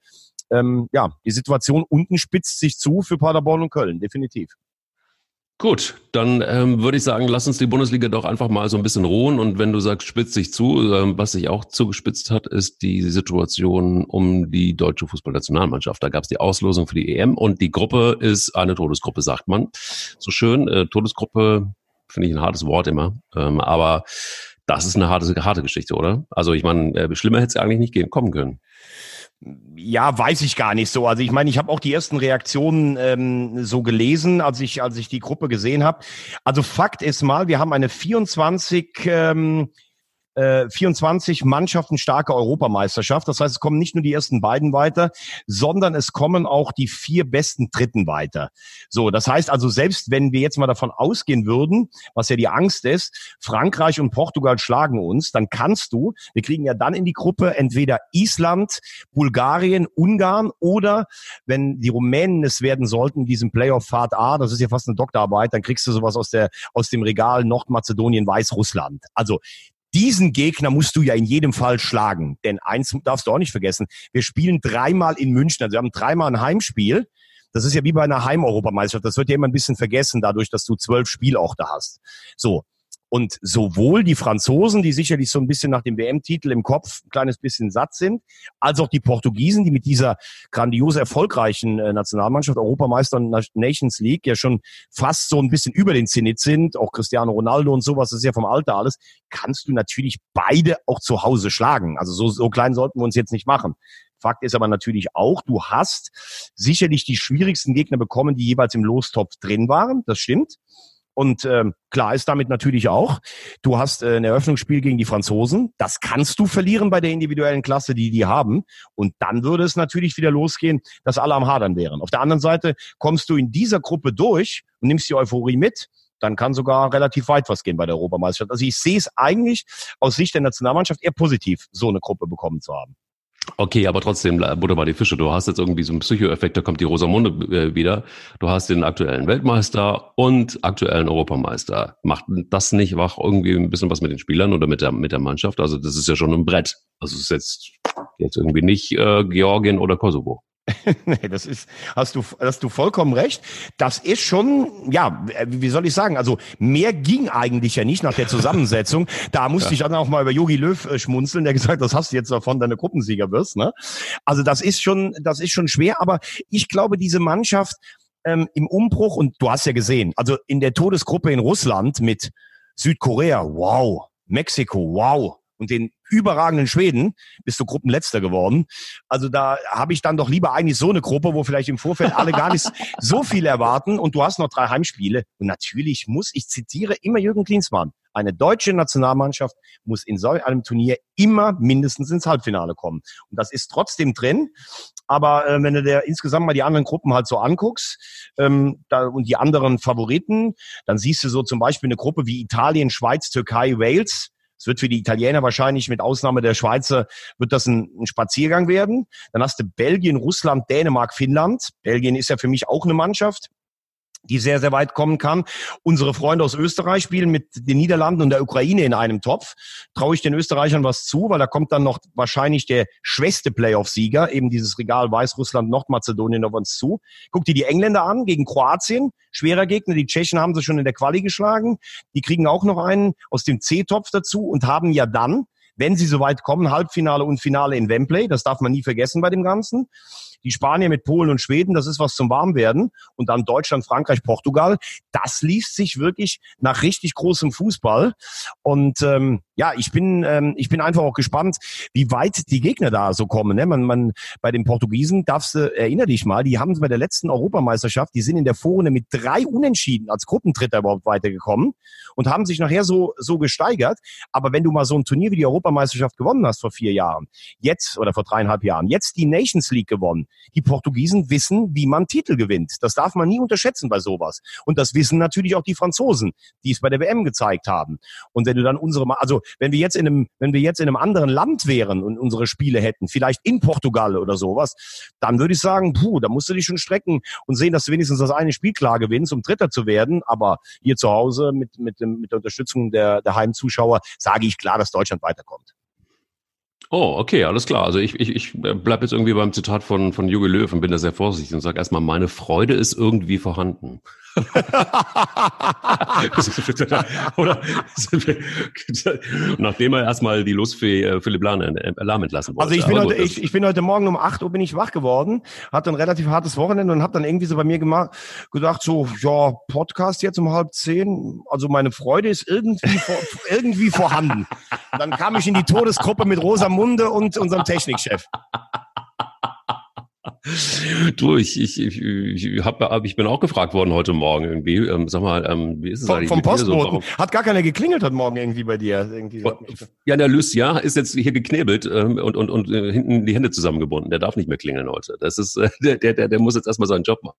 Ähm, ja, die Situation unten spitzt sich zu für Paderborn und Köln, definitiv. Gut, dann ähm, würde ich sagen, lass uns die Bundesliga doch einfach mal so ein bisschen ruhen. Und wenn du sagst, spitzt sich zu, ähm, was sich auch zugespitzt hat, ist die Situation um die deutsche Fußballnationalmannschaft. Da gab es die Auslosung für die EM und die Gruppe ist eine Todesgruppe, sagt man. So schön, äh, Todesgruppe finde ich ein hartes Wort immer, ähm, aber das ist eine harte, harte Geschichte, oder? Also ich meine, äh, schlimmer hätte es eigentlich nicht gehen, kommen können. Ja, weiß ich gar nicht so. Also ich meine, ich habe auch die ersten Reaktionen ähm, so gelesen, als ich als ich die Gruppe gesehen habe. Also Fakt ist mal, wir haben eine 24 ähm, äh, 24 Mannschaften starke Europameisterschaft. Das heißt, es kommen nicht nur die ersten beiden weiter, sondern es kommen auch die vier besten Dritten weiter. So, das heißt also, selbst wenn wir jetzt mal davon ausgehen würden, was ja die Angst ist, Frankreich und Portugal schlagen uns, dann kannst du, wir kriegen ja dann in die Gruppe entweder Island, Bulgarien, Ungarn oder wenn die Rumänen es werden sollten, in diesem Playoff Fahrt A, das ist ja fast eine Doktorarbeit, dann kriegst du sowas aus der, aus dem Regal Nordmazedonien, Weißrussland. Also diesen Gegner musst du ja in jedem Fall schlagen. Denn eins darfst du auch nicht vergessen. Wir spielen dreimal in München. Also wir haben dreimal ein Heimspiel. Das ist ja wie bei einer Heimeuropameisterschaft. Das wird ja immer ein bisschen vergessen, dadurch, dass du zwölf Spielorte hast. So. Und sowohl die Franzosen, die sicherlich so ein bisschen nach dem WM-Titel im Kopf ein kleines bisschen satt sind, als auch die Portugiesen, die mit dieser grandios erfolgreichen äh, Nationalmannschaft, Europameister und Nations League ja schon fast so ein bisschen über den Zenit sind, auch Cristiano Ronaldo und sowas, das ist ja vom Alter alles, kannst du natürlich beide auch zu Hause schlagen. Also so, so klein sollten wir uns jetzt nicht machen. Fakt ist aber natürlich auch, du hast sicherlich die schwierigsten Gegner bekommen, die jeweils im Lostopf drin waren. Das stimmt. Und ähm, klar ist damit natürlich auch, du hast äh, ein Eröffnungsspiel gegen die Franzosen. Das kannst du verlieren bei der individuellen Klasse, die die haben. Und dann würde es natürlich wieder losgehen, dass alle am Hadern wären. Auf der anderen Seite kommst du in dieser Gruppe durch und nimmst die Euphorie mit. Dann kann sogar relativ weit was gehen bei der Europameisterschaft. Also ich sehe es eigentlich aus Sicht der Nationalmannschaft eher positiv, so eine Gruppe bekommen zu haben. Okay, aber trotzdem, Butter bei die Fische. Du hast jetzt irgendwie so einen Psychoeffekt, da kommt die Rosamunde äh, wieder. Du hast den aktuellen Weltmeister und aktuellen Europameister. Macht das nicht wach irgendwie ein bisschen was mit den Spielern oder mit der, mit der Mannschaft? Also das ist ja schon ein Brett. Also es ist jetzt, jetzt irgendwie nicht äh, Georgien oder Kosovo. nee, das ist, hast du, hast du vollkommen recht. Das ist schon, ja, wie soll ich sagen? Also mehr ging eigentlich ja nicht nach der Zusammensetzung. Da musste ja. ich dann auch mal über Yogi Löw äh, schmunzeln, der gesagt, das hast du jetzt davon, deine Gruppensieger wirst. Ne? Also das ist schon, das ist schon schwer. Aber ich glaube, diese Mannschaft ähm, im Umbruch und du hast ja gesehen, also in der Todesgruppe in Russland mit Südkorea, wow, Mexiko, wow, und den überragenden Schweden bist du Gruppenletzter geworden. Also da habe ich dann doch lieber eigentlich so eine Gruppe, wo vielleicht im Vorfeld alle gar nicht so viel erwarten und du hast noch drei Heimspiele. Und natürlich muss, ich zitiere immer Jürgen Klinsmann, eine deutsche Nationalmannschaft muss in solch einem Turnier immer mindestens ins Halbfinale kommen. Und das ist trotzdem drin. Aber äh, wenn du dir insgesamt mal die anderen Gruppen halt so anguckst ähm, da, und die anderen Favoriten, dann siehst du so zum Beispiel eine Gruppe wie Italien, Schweiz, Türkei, Wales es wird für die Italiener wahrscheinlich mit Ausnahme der Schweizer wird das ein, ein, Spaziergang werden. Dann hast du Belgien, Russland, Dänemark, Finnland. Belgien ist ja für mich auch eine Mannschaft die sehr, sehr weit kommen kann. Unsere Freunde aus Österreich spielen mit den Niederlanden und der Ukraine in einem Topf. Traue ich den Österreichern was zu, weil da kommt dann noch wahrscheinlich der schwächste Playoff-Sieger, eben dieses Regal Weißrussland, Nordmazedonien auf uns zu. Guck dir die Engländer an gegen Kroatien, schwerer Gegner. Die Tschechen haben sie schon in der Quali geschlagen. Die kriegen auch noch einen aus dem C-Topf dazu und haben ja dann wenn sie soweit kommen, Halbfinale und Finale in Wembley. Das darf man nie vergessen bei dem Ganzen. Die Spanier mit Polen und Schweden, das ist was zum Warmwerden. Und dann Deutschland, Frankreich, Portugal. Das liest sich wirklich nach richtig großem Fußball. Und ähm, ja, ich bin, ähm, ich bin einfach auch gespannt, wie weit die Gegner da so kommen. Ne? Man, man, bei den Portugiesen darfst du, erinner dich mal, die haben bei der letzten Europameisterschaft, die sind in der Vorrunde mit drei Unentschieden als Gruppendritter überhaupt weitergekommen und haben sich nachher so, so gesteigert. Aber wenn du mal so ein Turnier wie die Europameisterschaft gewonnen hast vor vier Jahren, jetzt oder vor dreieinhalb Jahren, jetzt die Nations League gewonnen, die Portugiesen wissen, wie man Titel gewinnt. Das darf man nie unterschätzen bei sowas. Und das wissen natürlich auch die Franzosen, die es bei der WM gezeigt haben. Und wenn du dann unsere, also wenn wir jetzt in einem, wenn wir jetzt in einem anderen Land wären und unsere Spiele hätten, vielleicht in Portugal oder sowas, dann würde ich sagen, puh, da musst du dich schon strecken und sehen, dass du wenigstens das eine Spiel klar gewinnst, um Dritter zu werden. Aber hier zu Hause mit, mit, mit der Unterstützung der, der Heimzuschauer sage ich klar, dass Deutschland weiterkommt. Oh, okay, alles klar. Also ich, ich, ich bleib jetzt irgendwie beim Zitat von, von Jogi Löw und bin da sehr vorsichtig und sage erstmal, meine Freude ist irgendwie vorhanden. Oder nachdem er erstmal die Lust für äh, Philipp äh, Lahm entlassen wollte. Also ich bin, heute, ich, ich bin heute Morgen um 8 Uhr bin ich wach geworden, hatte ein relativ hartes Wochenende und habe dann irgendwie so bei mir gemacht, gedacht so, ja, Podcast jetzt um halb zehn, also meine Freude ist irgendwie, vor, irgendwie vorhanden. Und dann kam ich in die Todesgruppe mit Rosa Munde und unserem Technikchef. Du, ich, ich, ich, ich, hab, ich bin auch gefragt worden heute Morgen irgendwie. Ähm, sag mal, ähm, wie ist es Von, eigentlich? Vom Postboten. So, Hat gar keiner geklingelt heute Morgen irgendwie bei dir. Irgendwie ja, der Lucia ist jetzt hier geknebelt ähm, und, und, und äh, hinten die Hände zusammengebunden. Der darf nicht mehr klingeln heute. Das ist, äh, der, der, der muss jetzt erstmal seinen Job machen.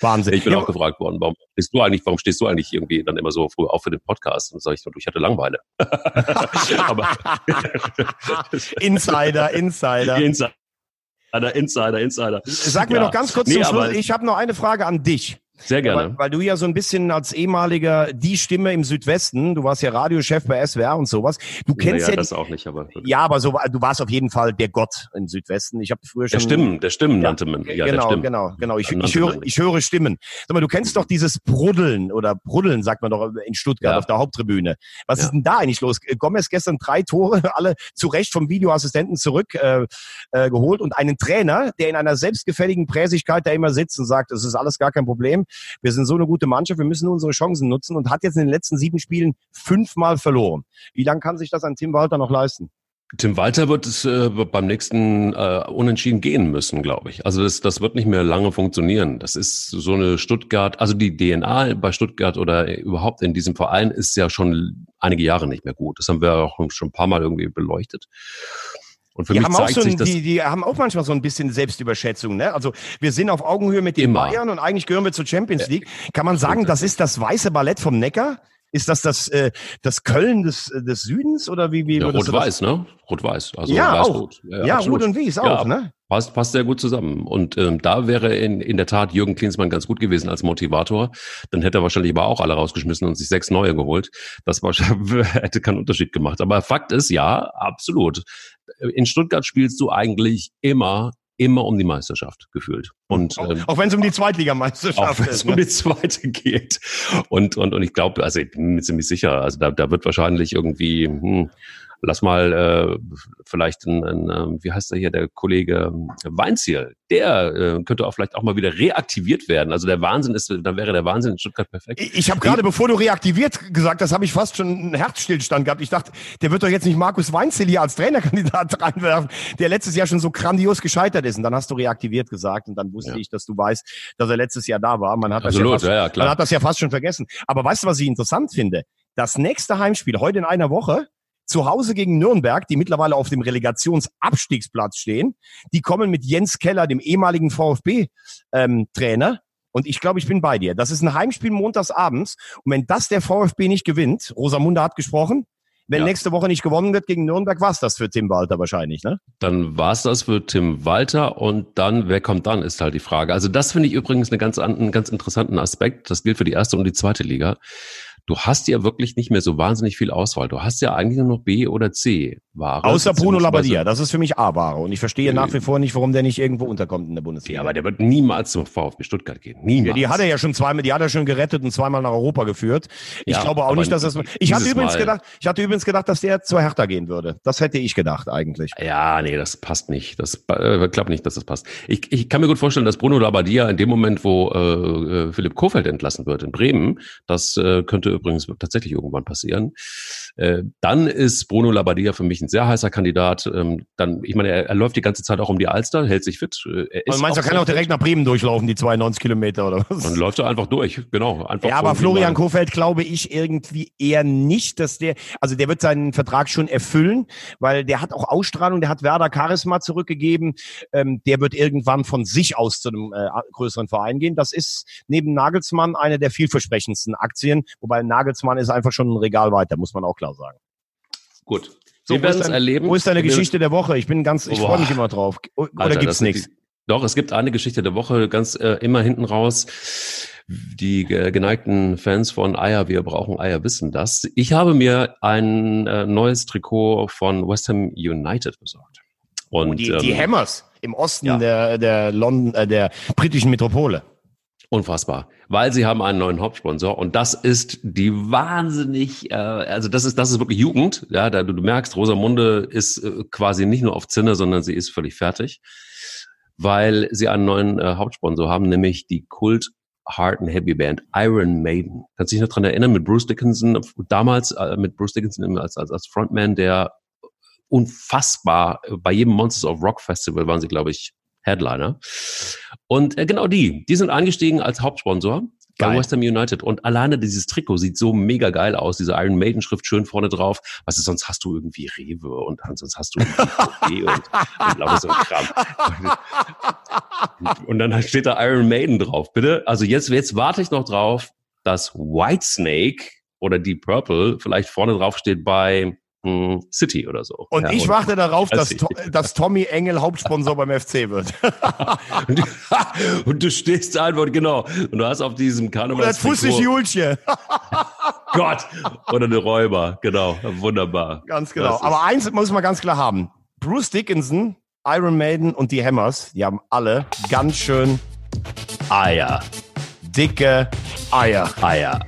Wahnsinn. Ich bin ja, auch gefragt worden, warum stehst du eigentlich, warum stehst du eigentlich irgendwie dann immer so früh auf für den Podcast? Und sage ich, ich hatte Langweile. Aber Insider, Insider. Insider. Insider, Insider. Sag mir ja. noch ganz kurz nee, zum Schluss, ich habe noch eine Frage an dich. Sehr gerne. Weil, weil, du ja so ein bisschen als ehemaliger die Stimme im Südwesten, du warst ja Radiochef bei SWR und sowas. Du kennst naja, ja das auch nicht, aber ja, aber so du warst auf jeden Fall der Gott im Südwesten. Ich habe früher schon der Stimmen, der Stimmen ja, nannte man. Ja, genau, genau, genau. Ich, ich höre, ich höre Stimmen. Sag mal, du kennst doch dieses Bruddeln oder Bruddeln sagt man doch in Stuttgart ja. auf der Haupttribüne. Was ist denn da eigentlich los? Gomez gestern drei Tore, alle zu Recht vom Videoassistenten zurück äh, äh, geholt und einen Trainer, der in einer selbstgefälligen Präsigkeit da immer sitzt und sagt, es ist alles gar kein Problem. Wir sind so eine gute Mannschaft, wir müssen unsere Chancen nutzen und hat jetzt in den letzten sieben Spielen fünfmal verloren. Wie lange kann sich das an Tim Walter noch leisten? Tim Walter wird es äh, beim nächsten äh, Unentschieden gehen müssen, glaube ich. Also das, das wird nicht mehr lange funktionieren. Das ist so eine Stuttgart, also die DNA bei Stuttgart oder überhaupt in diesem Verein ist ja schon einige Jahre nicht mehr gut. Das haben wir auch schon ein paar Mal irgendwie beleuchtet. Und für die mich zeigt so ein, sich das. Die, die haben auch manchmal so ein bisschen Selbstüberschätzung. Ne? Also wir sind auf Augenhöhe mit den Immer. Bayern und eigentlich gehören wir zur Champions League. Kann man sagen, das ist das weiße Ballett vom Neckar? Ist das das, äh, das Köln des, des Südens oder wie? wie ja, Rot-Weiß, ne? Rot-Weiß. Also ja, auch. Rot. Ja, ja Rot und Wies auch, ja, ne? Passt, passt sehr gut zusammen. Und ähm, da wäre in, in der Tat Jürgen Klinsmann ganz gut gewesen als Motivator. Dann hätte er wahrscheinlich aber auch alle rausgeschmissen und sich sechs neue geholt. Das wahrscheinlich hätte keinen Unterschied gemacht. Aber Fakt ist, ja, absolut. In Stuttgart spielst du eigentlich immer immer um die Meisterschaft gefühlt. Und auch, ähm, auch wenn es um die Zweitligameisterschaft geht. Auch wenn es um die zweite geht. Und und und ich glaube, also ich bin mir ziemlich sicher, also da da wird wahrscheinlich irgendwie hm, lass mal äh, vielleicht ein, ein, ähm, wie heißt der hier, der Kollege Weinziel, der äh, könnte auch vielleicht auch mal wieder reaktiviert werden. Also der Wahnsinn ist, dann wäre der Wahnsinn in Stuttgart perfekt. Ich, habe gerade, bevor du reaktiviert gesagt hast, habe ich fast schon einen Herzstillstand gehabt. Ich dachte, der wird doch jetzt nicht Markus Weinziel hier als Trainerkandidat reinwerfen, der letztes Jahr schon so grandios gescheitert ist. Und dann hast du reaktiviert gesagt und dann wusste ja. ich, dass du weißt, dass er letztes Jahr da war. Man hat, Absolut, das ja, fast, ja, man hat das ja fast schon vergessen. Aber weißt du, was ich interessant finde? Das nächste Heimspiel, heute in einer Woche, zu Hause gegen Nürnberg, die mittlerweile auf dem Relegationsabstiegsplatz stehen. Die kommen mit Jens Keller, dem ehemaligen VfB-Trainer. Ähm, und ich glaube, ich bin bei dir. Das ist ein Heimspiel montags abends. Und wenn das der VfB nicht gewinnt, Rosamunde hat gesprochen, wenn ja. nächste Woche nicht gewonnen wird gegen Nürnberg, war's das für Tim Walter wahrscheinlich, ne? Dann war's das für Tim Walter und dann, wer kommt dann, ist halt die Frage. Also das finde ich übrigens eine ganz, einen ganz interessanten Aspekt. Das gilt für die erste und die zweite Liga du hast ja wirklich nicht mehr so wahnsinnig viel Auswahl. Du hast ja eigentlich nur noch B oder C Ware. Außer Bruno Labbadia, das ist für mich A-Ware. Und ich verstehe nach wie vor nicht, warum der nicht irgendwo unterkommt in der Bundesliga. Ja, aber der wird niemals zum VfB Stuttgart gehen. Niemals. Ja, die hat er ja schon zweimal, die hat er schon gerettet und zweimal nach Europa geführt. Ich Ja, glaube auch nicht, dass das. Ich hatte übrigens Mal- gedacht, ich hatte übrigens gedacht, dass der zur Hertha gehen würde. Das hätte ich gedacht eigentlich. Ja, nee, das passt nicht. Das äh, klappt nicht, dass das passt. Ich, ich kann mir gut vorstellen, dass Bruno Labbadia in dem Moment, wo äh, äh, Philipp Kofeld entlassen wird in Bremen, das äh, könnte übrigens tatsächlich irgendwann passieren, äh, dann ist Bruno Labbadia für mich ein sehr heißer Kandidat. Ähm, dann, ich meine, er, er läuft die ganze Zeit auch um die Alster, hält sich fit. Äh, Er ist meinst er kann auch fit. direkt nach Bremen durchlaufen, die 92 Kilometer oder was? Dann läuft er einfach durch, genau. Einfach Ja, aber Florian Kofeld glaube ich irgendwie eher nicht, dass der, also der wird seinen Vertrag schon erfüllen, weil der hat auch Ausstrahlung, der hat Werder Charisma zurückgegeben, ähm, der wird irgendwann von sich aus zu einem äh, größeren Verein gehen. Das ist neben Nagelsmann eine der vielversprechendsten Aktien, wobei Nagelsmann ist einfach schon ein Regal weiter, muss man auch klar sagen. Gut. So, Wir wo werden ist es erleben. Wo ist deine Geschichte der Woche? Ich bin ganz, ich freue mich immer drauf. Oder Alter, gibt's das sind nichts? die- Doch, es gibt eine Geschichte der Woche, ganz äh, immer hinten raus. Die äh, geneigten Fans von Eier, wir brauchen Eier, wissen das. Ich habe mir ein äh, neues Trikot von West Ham United besorgt. Und Die, die ähm, Hammers im Osten ja. der, der London, äh, der britischen Metropole. Unfassbar, weil sie haben einen neuen Hauptsponsor und das ist die wahnsinnig, äh, also das ist das ist wirklich Jugend, ja, da du, du merkst, Rosamunde ist äh, quasi nicht nur auf Zinne, sondern sie ist völlig fertig, weil sie einen neuen äh, Hauptsponsor haben, nämlich die Kult Heart and Heavy Band Iron Maiden. Kannst du dich noch dran erinnern mit Bruce Dickinson damals äh, mit Bruce Dickinson als als, als Frontman, der unfassbar bei jedem Monsters of Rock Festival waren sie, glaube ich, Headliner. Und äh, genau die, die sind eingestiegen als Hauptsponsor bei Geil. West Ham United. Und alleine dieses Trikot sieht so mega geil aus, diese Iron Maiden Schrift schön vorne drauf. Was ist, sonst hast du irgendwie Rewe und sonst hast du irgendwie und, und lauter so ein Kram. Und dann steht da Iron Maiden drauf, bitte. Also jetzt, jetzt warte ich noch drauf, dass Whitesnake oder Deep Purple vielleicht vorne drauf steht bei hm, City oder so. Und Ja, ich oder- warte darauf, dass, To- dass Tommy Engel Hauptsponsor beim FC wird. und, du, und du stehst einfach, genau. Und du hast auf diesem Oder Karneval. das Fussig Julche. Gott. Oder eine Räuber. Genau. Wunderbar. Ganz genau. Aber eins muss man ganz klar haben. Bruce Dickinson, Iron Maiden und die Hammers, die haben alle ganz schön Eier. dicke Eier. Eier.